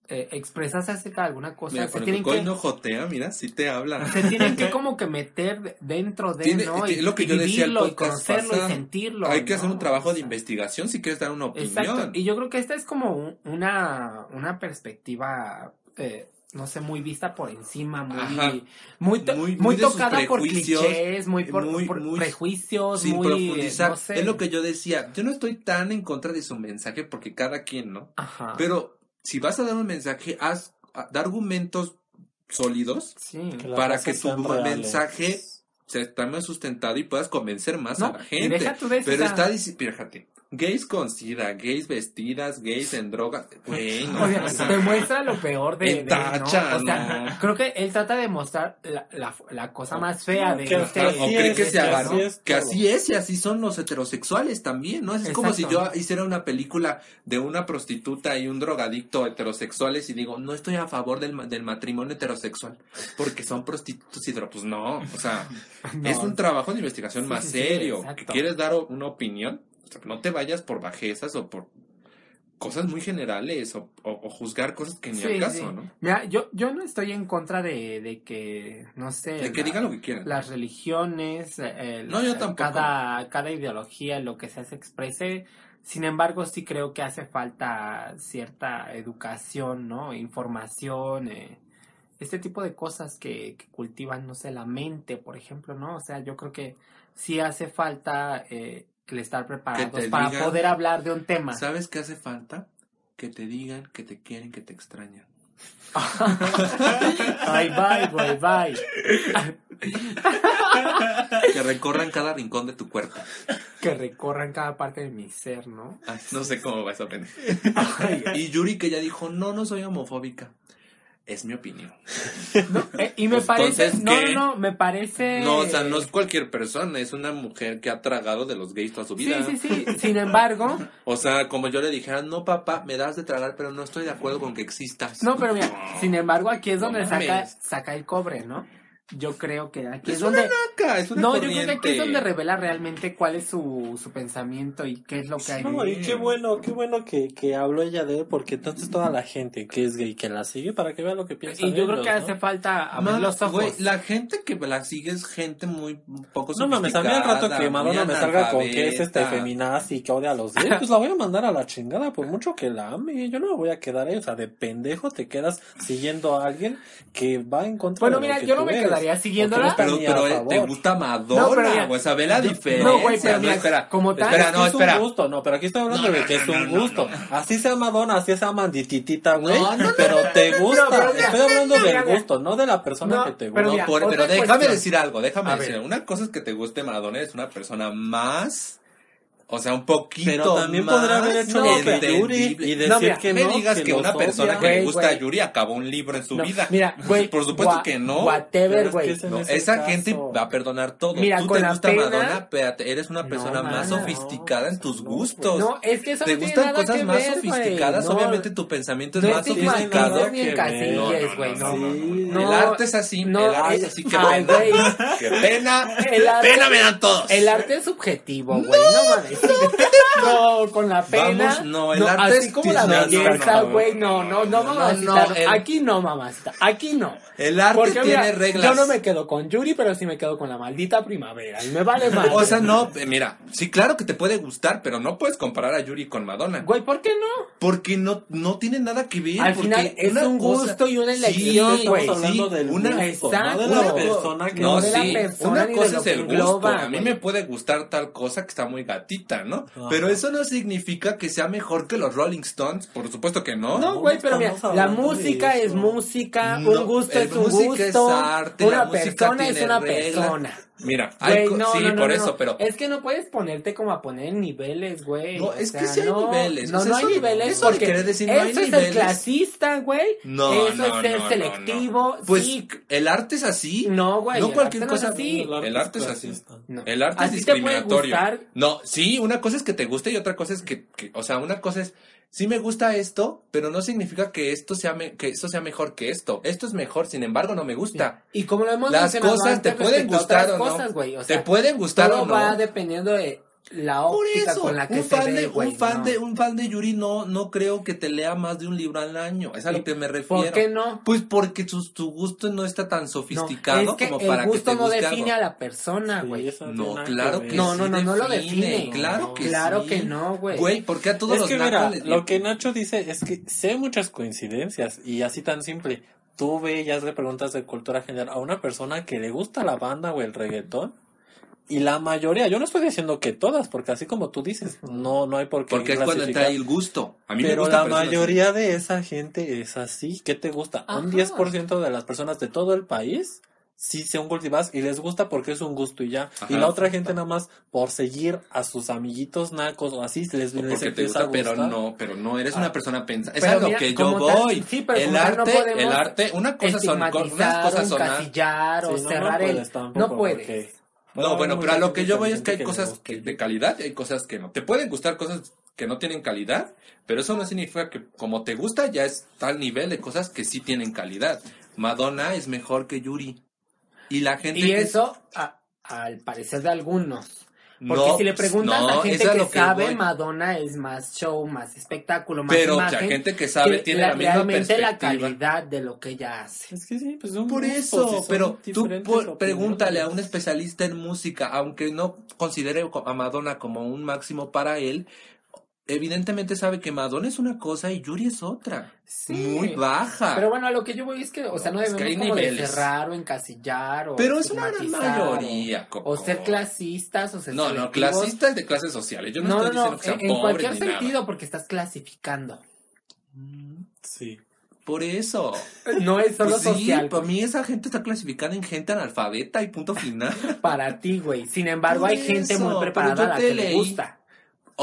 eh, expresarse acerca de alguna cosa, Mira, se tienen que, no jotea, mira, sí te habla. se tienen que como que meter de- dentro de, Tiene- ¿no? es lo que y yo decía vivirlo, y conocerlo, y sentirlo. Hay que hacer un trabajo O de sea, investigación si quieres dar una opinión. Exacto. Y yo creo que esta es como un- una, una perspectiva, eh, no sé, muy vista por encima, muy, Ajá. muy, to- Muy- muy, muy de sus tocada por clichés, muy por, muy- por muy prejuicios, sin muy, profundizar. no sé. Es lo que yo decía. Yo no estoy tan en contra de su mensaje porque cada quien, ¿no? Ajá. Pero si vas a dar un mensaje, haz, da argumentos sólidos sí. Para que tu mensaje se esté más sustentado y puedas convencer más No, a la y gente. deja Pero o sea- está diciendo, fíjate, gays con sida, gays vestidas, gays en droga, güey, no, O sea, o sea, te muestra lo peor de, de, ¿no? tacha, O sea, no. creo que él trata de mostrar la, la, la cosa más fea de que este... o cree es, que se haga, así ¿no? es Que así es y así son los heterosexuales también, ¿no? Es como si yo hiciera una película de una prostituta y un drogadicto heterosexuales y digo, no estoy a favor del, ma- del matrimonio heterosexual porque son prostitutos y Pues no, o sea, No. es un trabajo de investigación Sí, más sí, sí, serio. que quieres dar una opinión, no te vayas por bajezas o por cosas muy generales o, o- o juzgar cosas que ni Sí, al caso, sí. ¿no? Mira, yo, yo no estoy en contra de, de que, no sé... De que la- digan lo que quieran. las religiones, eh, No, yo tampoco. Cada, cada ideología, lo que sea, se exprese. Sin embargo, sí creo que hace falta cierta educación, ¿no? Información, eh, este tipo de cosas que, que cultivan, no sé, la mente, por ejemplo, ¿no? O sea, yo creo que sí hace falta eh, el estar preparados para digan- poder hablar de un tema. ¿Sabes qué hace falta? Que te digan que te quieren, que te extrañan. bye, bye, bye, bye. Que recorran cada rincón de tu cuerpo. que recorran cada parte de mi ser, ¿no? Ay, no sé cómo vas a aprender. Ay, Y Yuri que ya dijo, no, no soy homofóbica. Es mi opinión. No, eh, y me Pues, parece, entonces, no, ¿qué? no, no, me parece. No, o sea, no es cualquier persona, es una mujer que ha tragado de los gays toda su vida. Sí, sí, sí. Sin embargo, O sea, como yo le dijera, no, papá, me das de tragar, pero no estoy de acuerdo con que existas. no, pero mira, sin embargo, aquí es No donde saca, saca el cobre, ¿no? Yo creo que aquí es, Es donde... una naca, es una No, yo creo que aquí es donde revela realmente cuál es su, su pensamiento y qué es lo que hay. No, y qué bueno, qué bueno que, que habló ella de él, porque entonces toda la gente que es gay que la sigue para que vea lo que piensa. Y yo creo que ¿no? hace falta abrir los ojos. güey, la gente que la sigue es gente muy poco No mames, a mí al rato que Madonna me salga con que es este feminazi y que odia a los gays, pues la voy a mandar a la chingada, por mucho que la ame. Yo no me voy a quedar ahí, o sea, de pendejo te quedas siguiendo a alguien que va en contra Bueno, de lo mira, que yo tú no me eres. Siguiéndola. Pero, no pero eh, te gusta Madonna, No, pero güey, o sea, ve la yo- diferencia. no, güey, pero mira, espera. como tal, espera, no, es espera. un gusto, no, pero aquí estoy hablando No, de no, que es no, un no, no, gusto. no. Así sea Madonna, así sea Mandititita, güey. No, no, no, pero te gusta. estoy hablando del gusto, no de la persona No, que te pero gusta. No, pero déjame cuestión. decir algo, déjame A decir. ver. Una cosa es que te guste Madonna, es una persona más. O sea, un poquito Pero también más podría haber hecho lo que. Yuri y decir No, mira, que me no, digas que, los una persona odia. que le gusta a güey. Yuri acabó un libro en su No, vida. Mira, güey. Por supuesto que no. Pero Whatever, es güey. que No, ese esa caso. gente va a perdonar todo. Mira, Tú con te la gusta pena- Madonna, espérate, eres una persona más sofisticada en no, tus no, gustos. No, es que eso te no gustan cosas que más sofisticadas, No, obviamente tu pensamiento es no más sofisticado. No, no, no, no. no, no. No, el arte es así, no, el arte es- es así, que. Qué pena. Pena me dan todos. El arte es subjetivo, güey. No, mames. No, con la pena. Vamos, no, el arte así es como la belleza, no, güey. No, no, no, no, mamacita. no, no. el- Aquí no, mamacita. Aquí no. El arte Porque tiene mira, reglas. yo no me quedo con Yuri, pero sí me quedo con la maldita primavera. Y me vale más. O sea, no, eh, mira, sí, claro que te puede gustar, pero no puedes comparar a Yuri con Madonna. Güey, ¿por qué no? Porque no, no tiene nada que ver. Al final es un cosa- gusto y una elección, güey. sí, del una- gusto, no de la persona que No, No sí, persona una cosa es el gusto. a mí me puede gustar tal cosa que está muy gatita, ¿no? Ajá. Pero eso no significa que sea mejor que los Rolling Stones, por supuesto que no. No, güey, pero mira, la música es música, No, un gusto el es un música es gusto, arte, una persona es una persona. Mira, hay Güey, no, sí, no, no, por no, eso, no. pero Es que no puedes ponerte como a poner niveles, güey. No, es que sea, sí hay no, niveles, No, o sea, no hay eso- niveles eso de porque querer decir no eso hay es ser niveles. clasista, güey. no, eso es ser selectivo. no. Pues sí. el arte es así. No, güey, No el cualquier arte no es cosa. así. El arte es así. El arte ¿A es ti te puede discriminatorio. gustar? No, sí, una cosa es que te guste y otra cosa es que, que- o sea, una cosa es, sí me gusta esto, pero no significa que esto sea me- que esto sea mejor que esto. Esto es mejor, sin embargo, no me gusta. Y como lo hemos Las cosas te pueden gustar o no. cosas, te pueden gustar todo o no. va dependiendo de la óptica eso, con la que un se fan, ve, de, güey. un, fan no. de, un fan de Yuri no, no creo que te lea más de un libro al año. Es a lo que me refiero. ¿Por qué no? Pues porque tu, tu gusto no está tan No, sofisticado es que como el para gusto que te no guste define algo. a la persona, güey. no claro ver. que No, sí no, no, no lo define. Claro No, que claro sí. que no, güey. Güey, ¿por qué a todos Es los que mira, les- lo que Nacho dice es que sé muchas coincidencias y así tan simple. Tú ve y hazle preguntas de cultura general a una persona que le gusta la banda o el reggaetón y la mayoría, yo no estoy diciendo que todas, porque así como tú dices, no no hay por qué Porque es cuando entra ahí el gusto. A mí me Pero gusta la personas así. mayoría de esa gente es así. ¿Qué te gusta? Un Ajá. 10% de las personas de todo el país sí son cultivadas y les gusta porque es un gusto y ya. Y Ajá. la otra gente nada más por seguir a sus amiguitos nacos o así les, O les porque te gusta, a pero no, pero no eres Ah. una persona pensada. Es Pero a lo mira, que yo como tal- voy. sí, pero el no arte, podemos el arte, una cosa son unas cosas son o Sí, no, cerrar no el... puedes tampoco, no puedes. porque- No, bueno, pero a lo que yo voy es que hay cosas que de calidad y hay cosas que no. Te pueden gustar cosas que no tienen calidad, pero eso no significa que como te gusta ya es tal nivel de cosas que sí tienen calidad. Madonna es mejor que Yuri. Y la gente Y que- eso, a- al parecer de algunos. Porque No, si le preguntas no, a gente que, lo que sabe, voy. Madonna es más show, más espectáculo, más pero imagen. la gente que sabe que tiene la- la, misma realmente la calidad de lo que ella hace. Es que sí, pues son Por eso, pero tú por- pregúntale a un especialista en música, aunque no considere a Madonna como un máximo para él, evidentemente sabe que Madonna es una cosa y Yuri es otra, Sí. muy baja. Pero bueno, a lo que yo voy es que, o sea, no No, es debemos que como de niveles. cerrar o encasillar o Pero es una gran mayoría, Coco. O, ser clasistas o ser No, no, clasistas de clases sociales. Yo no, No, estoy no, diciendo que sean en, en cualquier ni nada. sentido porque estás clasificando. Mm, Sí. Por eso. No es solo Pues sí, social. para mí esa gente está clasificada en gente analfabeta y punto final. Para ti, güey. Sin embargo, Por hay gente muy preparada a la que le gusta.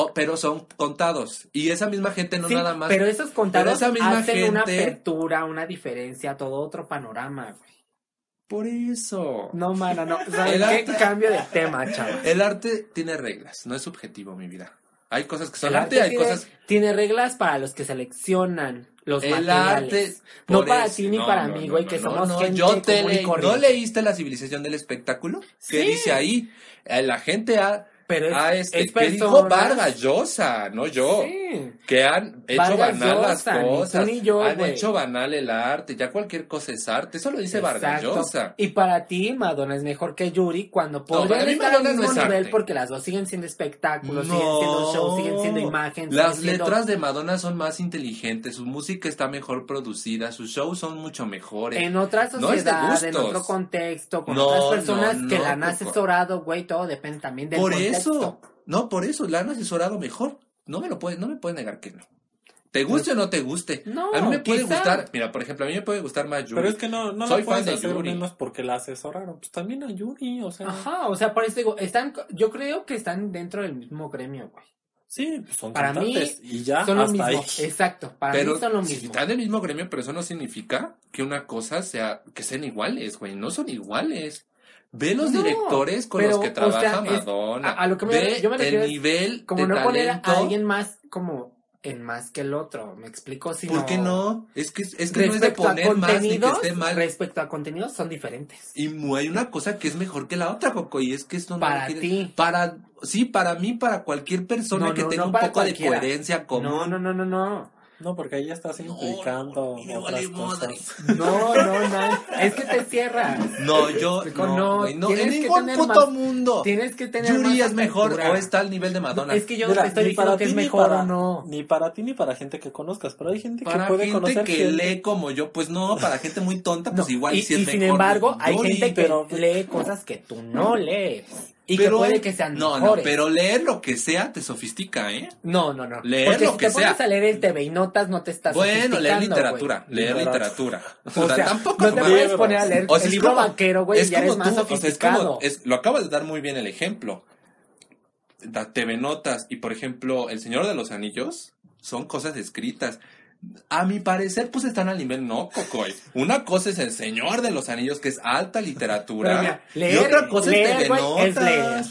Oh, pero son contados. Y esa misma gente no Sí, nada más. Pero esos contados esa misma hacen una gente- apertura, una diferencia, todo otro panorama, güey. Por eso. No, mano, no. ¿Sabes El qué? arte- Cambio de tema, chaval. El arte tiene reglas, no es subjetivo, mi vida. Hay cosas que son El arte, arte hay tiene, cosas. tiene reglas para los que seleccionan los el materiales. arte. No para eso- ti ni no, para no, mí, güey, no, que somos no, gente yo te leí- ¿No leíste la civilización del espectáculo? ¿Qué Sí. dice ahí? Eh, La gente ha, Pero es, ha, este, es ¿qué dijo Vargas Llosa? No yo. Sí. Que han hecho Vargas banal las Llosa, ni cosas. ni yo, han güey. hecho banal el arte. Ya cualquier cosa es arte. Eso lo dice Vargas Exacto. Llosa. Y para ti, Madonna es mejor que Yuri cuando podrían mí estar al Madonna no mismo es nivel arte. porque las dos siguen siendo espectáculos, No. siguen siendo shows, siguen siendo imagen. Las siendo- letras de Madonna son más inteligentes, su música está mejor producida, sus shows son mucho mejores. En otra No sociedad, en otro contexto, con No, otras personas no, que no, la han asesorado, güey, todo depende también del por contexto. Eso, no, por eso, la han asesorado mejor. No me lo puede, no me puede negar que no. Te guste o no te guste. No, a mí me puede quizá. gustar, mira, por ejemplo, a mí me puede gustar más Yuri. Pero es que no, no Soy la puedes fan de hacer Yuri. menos porque la asesoraron. Pues también a Yuri, o sea. Ajá, o sea, por eso digo, están, yo creo que están dentro del mismo gremio, güey. Sí, pues son Para mí, cantantes. y ya, son lo hasta mismo, ahí. exacto, para pero mí son lo si mismo. están del mismo gremio, pero eso no significa que una cosa sea, que sean iguales, güey, no son iguales. Ve los No, directores con pero, los que o trabaja es- Madonna. a- a lo que me- Ve yo me refiero el es nivel Como de no poner a alguien más como en más que el otro, me explico si ¿Por qué no? Es que, es que no es de poner más ni que esté mal. respecto a contenidos son diferentes. Y hay una cosa que es mejor que la otra, Coco, y es que esto no Para quiere- ti. Para, sí, para mí, para cualquier persona No, que no, tenga un poco de coherencia común. No, no, no, no, no. No, porque ahí ya estás implicando no, otras vale madre. cosas. No, no, no. Es que te cierras. No, yo Explico, no, no, no, tienes en que ningún puto más- mundo. Tienes que tener Yuri más es mejor o está al nivel de Madonna. Es que yo Mira, no te estoy diciendo que es ti, ni mejor para- o no. Ni para ti ni para gente que conozcas, pero hay gente para que puede gente conocer que gente- lee como yo, pues no, para gente muy tonta, pues No, igual y, sí es y sin embargo, hay Yuri, gente que pero- lee cosas que tú no lees. Y pero- que puede que sean No, mejores. no, pero leer lo que sea te sofistica, ¿eh? No, no, no. Leer Porque lo si que te pones sea. a leer el TV y notas, no te estás Bueno, leer literatura, leer Literatura. literatura. O sea, tampoco no te puedes poner a leer O sea, el libro como- vaquero, güey, y ya eres como más tú, o sea, es sofisticado. como- es- lo acabas de dar muy bien el ejemplo. Da TV Notas y, por ejemplo, El Señor de los Anillos son cosas escritas. A mi parecer, pues están al nivel no, Cocoy. Una cosa es El Señor de los Anillos, que es alta literatura. Pero mira, leer, y otra cosa leer, es TV Notas. es leer.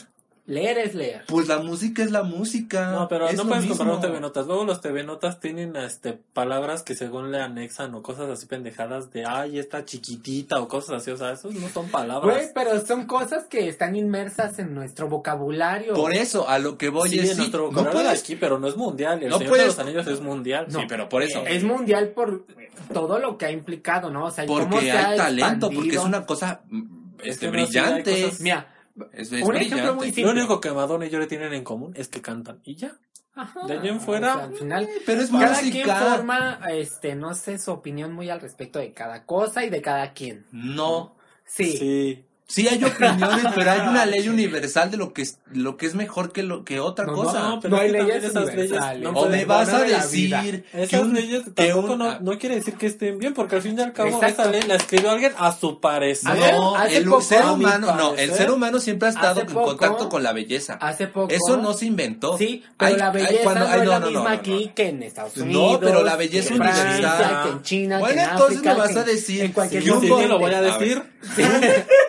Leer es leer. Pues la música es la música. No, pero es no puedes comparar un. TV Notas. Luego los TV Notas tienen este, palabras que según le anexan o cosas así pendejadas de, ay, esta chiquitita o cosas así. O sea, esos no son palabras. Güey, pero son cosas que están inmersas en nuestro vocabulario. Por eso, a lo que voy sí, es en sí, nuestro no vocabulario de puedes aquí, pero no es mundial. El no Señor puedes- de los Anillos es mundial. Sí, pero por eso. Es mundial por todo lo que ha implicado, ¿no? O sea, y cómo Porque se ha hay talento, porque expandido. es una cosa mm, Es este, que no, sí, brillante. cosas- Mira, Es, es Un ejemplo muy Lo simple. único que Madonna y yo le tienen en común es que cantan y ya. ajá, De ahí en o fuera, sea, al final, Pero es cada quien música. forma, este, no sé, su opinión muy al respecto de cada cosa y de cada quien. No. Sí. Sí. Sí hay opiniones, pero hay una ley universal de lo que es, lo que es mejor que lo que otra No, cosa. No, pero No hay leyes esas leyes universales. no o me vas a decir que Esas un- leyes que tampoco un- no, no quiere decir que estén bien, porque al fin y al cabo Exacto. esa ley la escribió alguien a su parecer. No, hace el poco, ser humano, no, el ser humano siempre ha estado en contacto con la belleza. Hace poco. Eso no se inventó. Sí, pero Hay- la hay belleza cuando- no es no, la no, no, misma no, no. aquí que en Estados No, Unidos. pero la belleza universal. que en China, Bueno, entonces me vas a decir en cualquier lo voy a decir.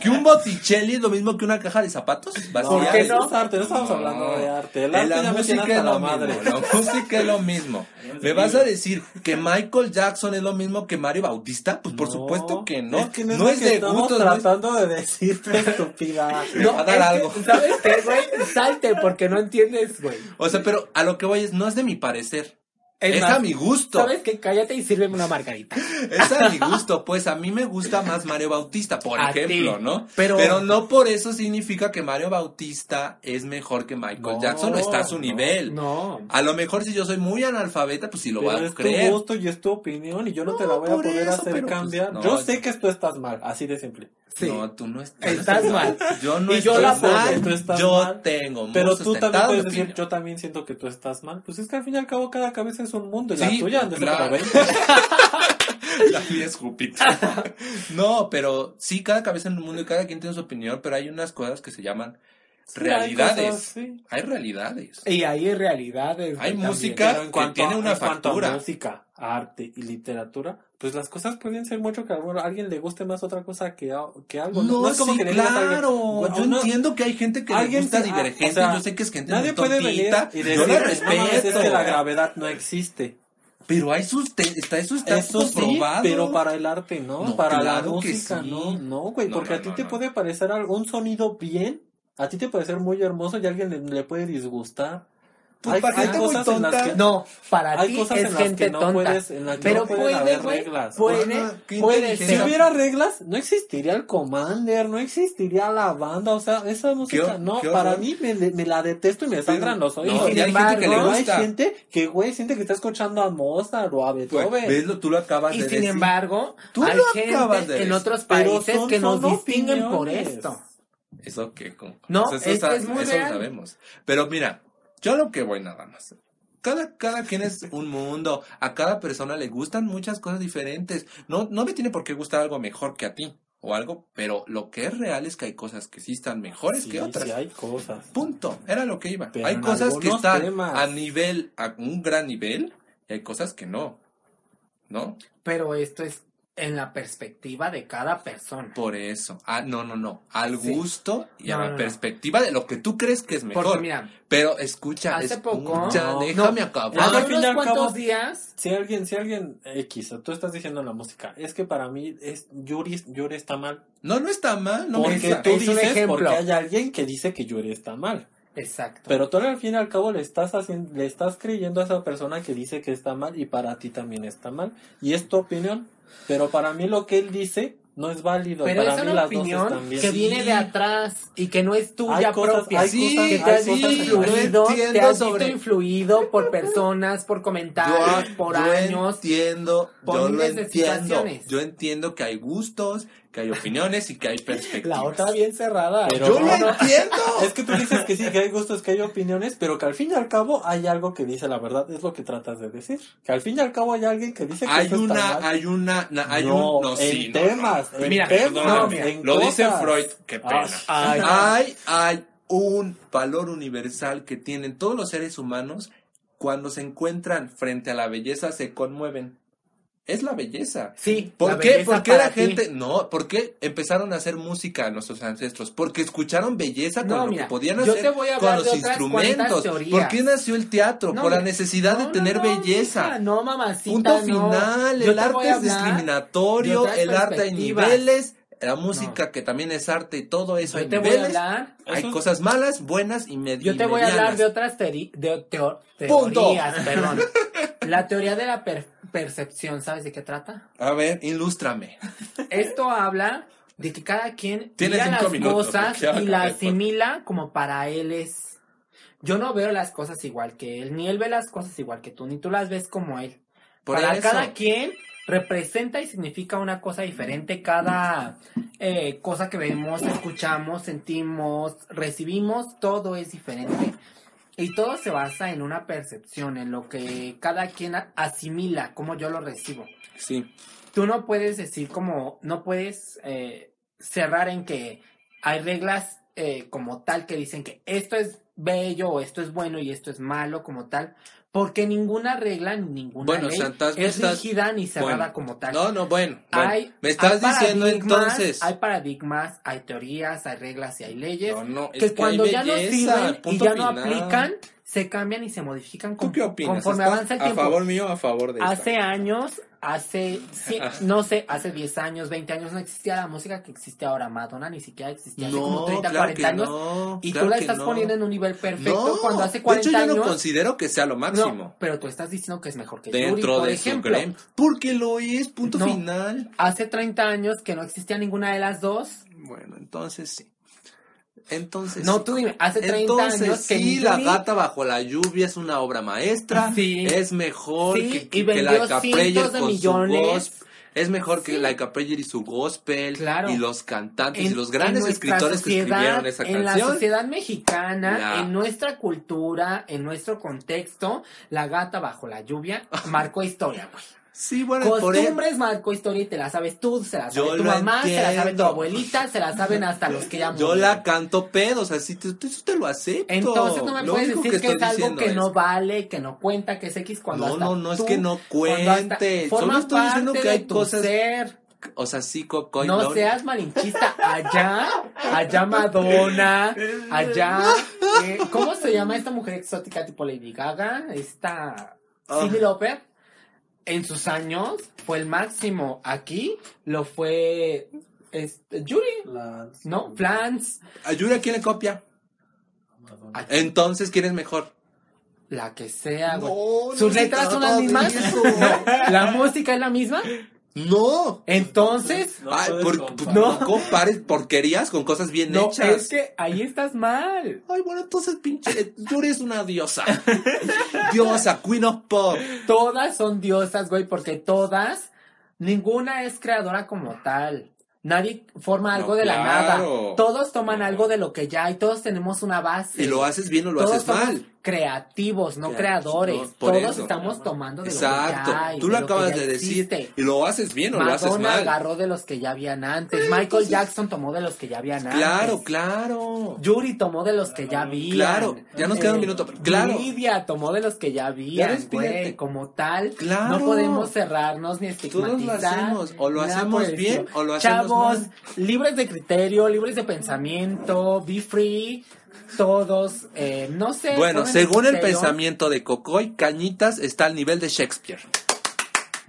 Que un Botticelli es lo mismo que una caja de zapatos. ¿Por qué no? es arte, no estamos hablando de arte. El arte la ya música es la lo madre. mismo. La música es lo mismo. ¿Me vas a decir que Michael Jackson es lo mismo que Mario Bautista? Pues por No, supuesto que no. Es que no, no es, es lo que de estamos gustos. no es- tratando de decirte, estúpida. Va a dar es que, algo. ¿Sabes qué, güey? Salte porque no entiendes, güey. O sea, pero a lo que voy es, no es de mi parecer. Es Es, más, a mi gusto. ¿Sabes qué? Cállate y sírveme una margarita. Es a mi gusto. Pues a mí me gusta más Mario Bautista, por A ejemplo, ti. ¿no? Pero- no por eso significa que Mario Bautista es mejor que Michael No, Jackson o está a su no, nivel. No. A lo mejor si yo soy muy analfabeta, pues sí lo Pero voy a es creer. tu gusto y es tu opinión y yo no, te la voy a poder eso, hacer pues, cambiar. no, yo yo- sé que tú estás mal, así de simple. Sí. No, tú no estás, Estás mal. Yo no Y yo estoy la mal. tú estás yo mal. tengo Pero tú también puedes decir, opinión. yo también siento que tú estás mal. Pues es que al fin y al cabo cada cabeza es un mundo y la Sí, tuya ser claro. como 20. La mía es Júpiter. no, pero sí, cada cabeza en el mundo y cada quien tiene su opinión, pero hay unas cosas que se llaman Sí, realidades. hay cosas, sí. Hay realidades. Y hay realidades. Hay música. cuanto, tiene una en cuanto a factura. música, arte y literatura, pues las cosas pueden ser mucho que a alguien le guste más otra cosa que, que algo. No, es como sí, que le claro. "Güey, yo no, entiendo que hay gente que le gusta ah, divergente. o sea, yo sé que es gente Nadie muy puede venir y decir, yo la "No respeto. es que la gravedad no existe. Pero hay sustento, está eso está Eso sí, comprobado. pero para el arte no, No, para la claro música sí. no, no, güey, No, porque no, a ti no, te no. puede parecer algún sonido bien, a ti te puede ser muy hermoso y a alguien le, le puede disgustar. Pues hay, para hay gente muy cosas en las tonta. que No, para hay ti cosas es en las gente que no tonta. puedes, en las que pero no puede, haber güey, reglas. puede. Si hubiera reglas, no existiría el Commander, no existiría la banda, o sea, esa música, no, para mí me, me la detesto y me sangran los oídos. No, sin hay gente que le embargo, Hay gente que, güey, siente que está escuchando a Mozart o a Pues, Beethoven. ¿Ves lo- tú lo acabas Y de sin decir. embargo, Tú hay lo acabas gente de en otros países son- que nos distinguen por esto. Eso que No, pues eso es- muy real. sabemos. Pero mira, yo lo que voy nada más. Cada, cada quien es un mundo, a cada persona le gustan muchas cosas diferentes. No, no me tiene por qué gustar algo mejor que a ti o algo, pero lo que es real es que hay cosas que sí están mejores Sí, que otras. sí hay cosas. Punto, era lo que iba. Pero hay cosas que están temas. a nivel, a un gran nivel, y hay cosas que no. ¿No? Pero esto es en la perspectiva de cada persona. Por eso. Ah, no, no, no. Al Sí. gusto y No, a la no, no. perspectiva de lo que tú crees que es mejor. Porque mira, Pero escucha, Hace poco- escucha, No, déjame no. acabar. al hace unos cuantos días, Si alguien, si alguien X, tú estás diciendo en la música, es que para mí es Yuri, Yuri está mal. No, no está mal, no porque tú Es un dices, ejemplo. porque hay alguien que dice que Yuri está mal. exacto. Pero tú al fin y al cabo le estás haciendo, le estás creyendo a esa persona que dice que está mal y para ti también está mal. Y es tu opinión. Pero para mí lo que él dice no es válido. Pero para es mí una opinión que Sí. viene de atrás y que no es tuya Hay cosas- propia. hay Sí, cosas- que te has visto influido, te has sobre- visto influido por personas, por comentarios, Yo, por yo años. entiendo, por yo lo entiendo. Yo entiendo que hay gustos, que hay opiniones y que hay perspectivas. La otra bien cerrada. Pero Yo no, lo no. entiendo. Es que tú dices que sí, que hay gustos, que hay opiniones, pero que al fin y al cabo hay algo que dice la verdad, es lo que tratas de decir. Que al fin y al cabo hay alguien que dice que Hay esto está una, mal. hay una, na- hay no, un, no, sí, en no, temas, no, no. en Mira, temas, no, mira, en Lo dice cosas. Freud, qué pena. Ay, Hay, hay un valor universal que tienen todos los seres humanos cuando se encuentran frente a la belleza se conmueven. Es la belleza. Sí, ¿Por la qué? belleza ¿Por qué la ti. gente no? ¿Por qué empezaron a hacer música nuestros ancestros? Porque escucharon belleza con No, lo mira, que podían yo hacer te voy a con los instrumentos. ¿Por qué nació el teatro? No, Por la necesidad de tener no, no, belleza. no, mamacita, Punto final, el arte es discriminatorio, el arte hay niveles, la música que también es arte y todo eso Yo hay te voy a niveles. hablar. Hay Eso- cosas malas, buenas y med- Yo te voy a hablar medianas. de otras teori- de teo- Punto. teorías, perdón. La teoría de la per- percepción, ¿sabes de qué trata? A ver, ilústrame. Esto habla de que cada quien cinco las minutos, cosas y la acabé, asimila como para él es. Yo no veo las cosas igual que él, ni él ve las cosas igual que tú, ni tú las ves como él. Por para eso. cada quien representa y significa una cosa diferente cada eh, cosa que vemos, escuchamos, sentimos, recibimos, todo es diferente. Y todo se basa en una percepción, en lo que cada quien asimila, como yo lo recibo. Sí. Tú no puedes decir como, no puedes eh, cerrar en que hay reglas eh, como tal que dicen que esto es bello o esto es bueno y esto es malo como tal, porque ninguna regla ni ninguna Bueno, ley o sea, estás- es estás- rígida ni cerrada Bueno, como tal. No, no, bueno. bueno. Hay, Me estás hay diciendo entonces. Hay paradigmas, hay teorías, hay reglas y hay leyes No, no, es que que cuando ya no sirven y ya no aplican, se cambian y se modifican ¿Tú con- qué opinas? conforme ¿Estás avanza el ¿A tiempo. favor mío a favor de Hace esta? años, hace, sí, no sé, hace 10 años, 20 años no existía la música que existe ahora. Madonna ni siquiera existía hace como 30, claro 40 que años. no, y claro tú la estás no. poniendo en un nivel perfecto No, cuando hace de 40 hecho, yo no años. considero que sea lo máximo. no, pero tú estás diciendo que es mejor que Yuri, dentro por de su ejemplo. gremio. Porque lo es, punto No. final. Hace 30 años que no existía ninguna de las dos. Bueno, entonces sí. Entonces No, tú dime, hace 30 Entonces años que sí, Yuri- La gata bajo la lluvia es una obra maestra. Sí. Es mejor Sí, que, y que, que vendió Laika cientos Preyer de con millones. su gospel. Es mejor que Sí. Laika Preyer y su gospel. Claro. Y los cantantes en- y los grandes escritores que escribieron esa En la canción. sociedad mexicana, La- en nuestra cultura, en nuestro contexto, la gata bajo la lluvia marcó historia, güey. Sí, bueno, Costumbres marcó historia te la sabes tú, se la Yo sabe tu mamá, se la sabe tu abuelita, se la saben hasta los que ya Yo murieron. la canto pedos, así te, te- eso te lo acepto. Entonces no me Lo puedes decir que, es algo que no es- vale, que no cuenta, que es X cuando No, hasta no, no es tú- que no cuente. Solo estoy diciendo que hay cosas. ser. O sea, sí, Coco. No seas malinchista. Allá, allá Madonna, allá. eh, ¿Cómo se llama esta mujer exótica tipo Lady Gaga? Esta. Ah. Cyndi Lauper. En sus años fue el máximo. Aquí lo fue este, Yuri, Lance. ¿no? Flans, ¿A Yuri a quién le copia? a- Entonces, ¿quién es mejor? la que sea, güey. No, no ¿Sus letras son las mismas? No. ¿La música es la misma? No. Entonces, No Ay, por- comparar. no compares porquerías con cosas bien no, hechas. es que ahí estás mal. Ay, bueno, entonces, pinche, Yuri es una diosa. diosa, Queen of Pop. Todas son diosas, güey, porque todas, ninguna es creadora como tal. Nadie forma algo No, de la nada. Todos toman algo de lo que ya hay. Todos tenemos una base. Y lo haces bien o lo Todos haces somos mal. Creativos, no Crea- creadores. no, Todos eso. estamos tomando de Exacto. lo que ya hay. Tú de lo que acabas de decir. existe. Y lo haces bien o lo haces Madonna mal. agarró de los que ya habían antes. Michael Jackson tomó de los que ya habían antes. Claro, claro. Yuri tomó de los que ya habían. Claro, ya nos queda un Eh, minuto, pero claro. Lidia tomó de los que ya habían, güey. Como tal, Claro. no podemos cerrarnos ni estigmatizar. Todos lo hacemos, o lo hacemos bien, o lo hacemos Chavos, mal. libres de criterio, libres de pensamiento, be free, todos, eh, no sé. Bueno, según el pensamiento de Cocoy, Cañitas está al nivel de Shakespeare.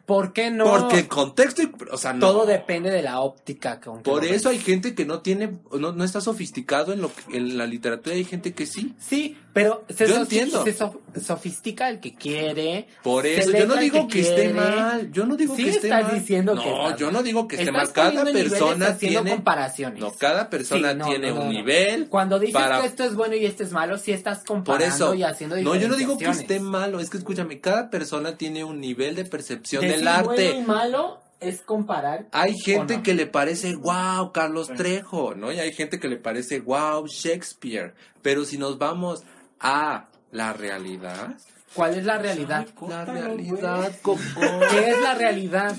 ¿Por qué no? Porque el contexto, y- o sea, no. todo depende de la óptica. con que Por eso hay gente que no tiene, no, no está sofisticado en lo que- en la literatura, hay gente que sí. Sí, pero se, Yo sofi- entiendo. se sof- sofistica el que quiere. Por eso, yo no digo que, esté quiere. mal, yo no digo Sí que esté estás mal. diciendo no, que está yo no digo que esté mal. Cada persona tiene, comparaciones. no, cada persona Sí, no, tiene no, no, un no. nivel. Cuando dices para- que esto es bueno y esto es malo, sí estás Por comparando eso, y haciendo no, yo no digo que esté malo, es que escúchame, cada persona tiene un nivel de percepción Decir del arte. bueno y malo es comparar. Hay gente que le parece wow Carlos Trejo, ¿no? Y hay gente que le parece wow Shakespeare. Pero si nos vamos a la realidad, ¿Cuál es la realidad? la realidad, Coco. ¿Qué es la realidad?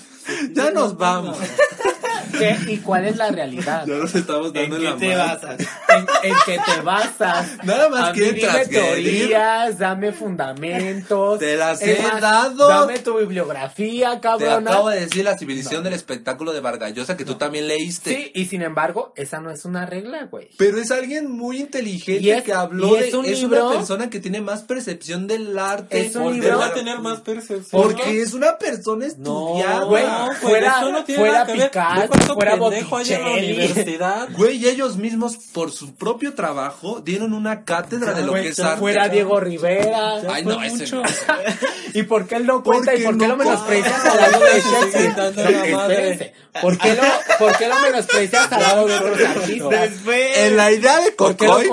Ya nos vamos. ¿Qué y cuál es la realidad? Ya nos estamos ¿En dando qué la te mano. basas? en, en que te basas. Nada más A mí que dime transgredir. teorías, dame fundamentos. Te las Es he más, dado. Dame tu bibliografía, Te cabrona. acabo de decir la civilización del espectáculo de Vargallosa que tú también leíste. Sí, y sin embargo, esa no es una regla, güey. Pero es alguien muy inteligente Y es- que habló y de es un es libro- una persona que tiene más percepción del arte. Es un ¿Por qué libro- va a tener más percepción? Porque es una persona estudiada. No, Güey, güey, fuera- eso no tiene fuera nada que ver. Picasso, Ve cuánto fuera pendejo hay en la universidad. Güey, ellos mismos, por su propio trabajo, dieron una cátedra de lo Güey, que es arte. fuera Diego Rivera. Ay, no, ese mucho. no. ¿Y por qué él no cuenta y Porque por qué no lo menosprecias al lado de Shakespeare? ¿Por qué lo, por qué lo menosprecias al lado de otros artistas? En la idea de ¿Por qué lo, Cocoy,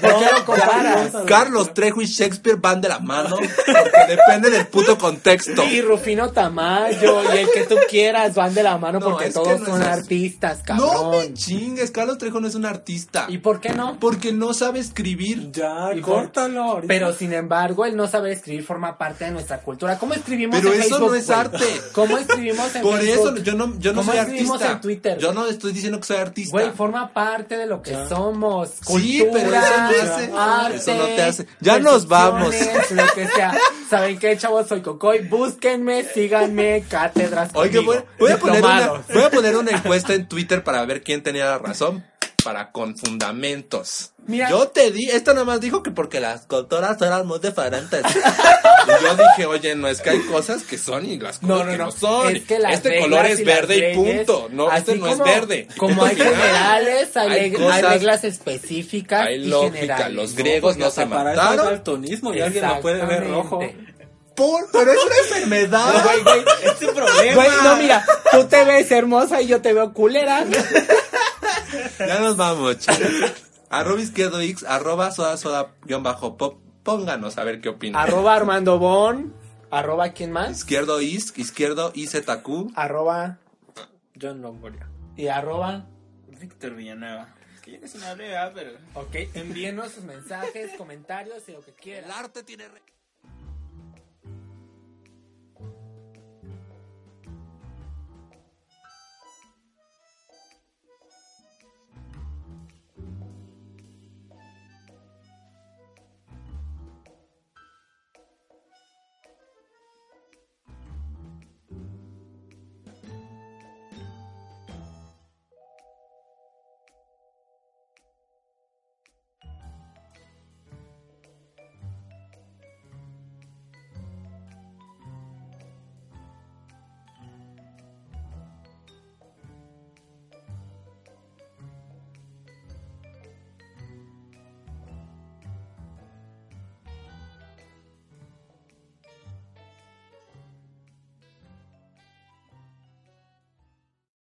por qué lo comparas? Carlos Trejo y Shakespeare van de la mano porque depende del puto contexto. Y Rufino Tamayo y el que tú quieras van de la mano No, porque todos son es artistas, No cabrón. me chingues, Carlos Trejo no es un artista. ¿Y por qué no? Porque no sabe escribir. Ya, Y córtalo ahorita. Pero sin embargo, el no saber escribir forma parte de nuestra cultura. ¿Cómo escribimos Pero en eso Facebook? no es güey? arte. ¿Cómo escribimos en Por Facebook? eso yo no, yo no ¿Cómo soy escribimos artista. en Twitter? Yo no estoy diciendo que soy artista. Güey, forma parte de lo que Ya. somos. Sí, Cultura, pero eso no hace- arte, eso no te hace- Ya nos vamos. Lo que sea. ¿Saben qué, chavos? Soy Cocoy. Búsquenme, síganme, cátedras Oye, voy, a poner una, voy a poner una encuesta en Twitter para ver quién tenía la razón. Para con fundamentos. Mira. Yo te di, esta nada más dijo que porque las culturas eran muy diferentes. y yo dije, oye, no es que hay cosas que son y las cosas No, no, que no, no. son. Es que este color es y verde y punto. No, este no como- es verde. Como hay generales, hay, Hay leg- hay cosas- reglas específicas Hay y lógica. generales. Los No, griegos no se hasta para eso mataron. daltonismo y alguien lo puede ver rojo. Por- pero es una enfermedad. Güey, güey, Es tu problema. güey, no, mira, tú te ves hermosa y yo te veo culera. Ya nos vamos, chicos. Arroba izquierdo X, arroba soda soda guion bajo pop. Pónganos a ver qué opinan. Arroba Armando Bon. Arroba quién más. Izquierdo Is, izquierdo IZQ. Arroba John Longoria. y arroba. Víctor Villanueva. Es que yo no pero. Ok, envíenos sus mensajes, comentarios y lo que quieran. El arte tiene... re-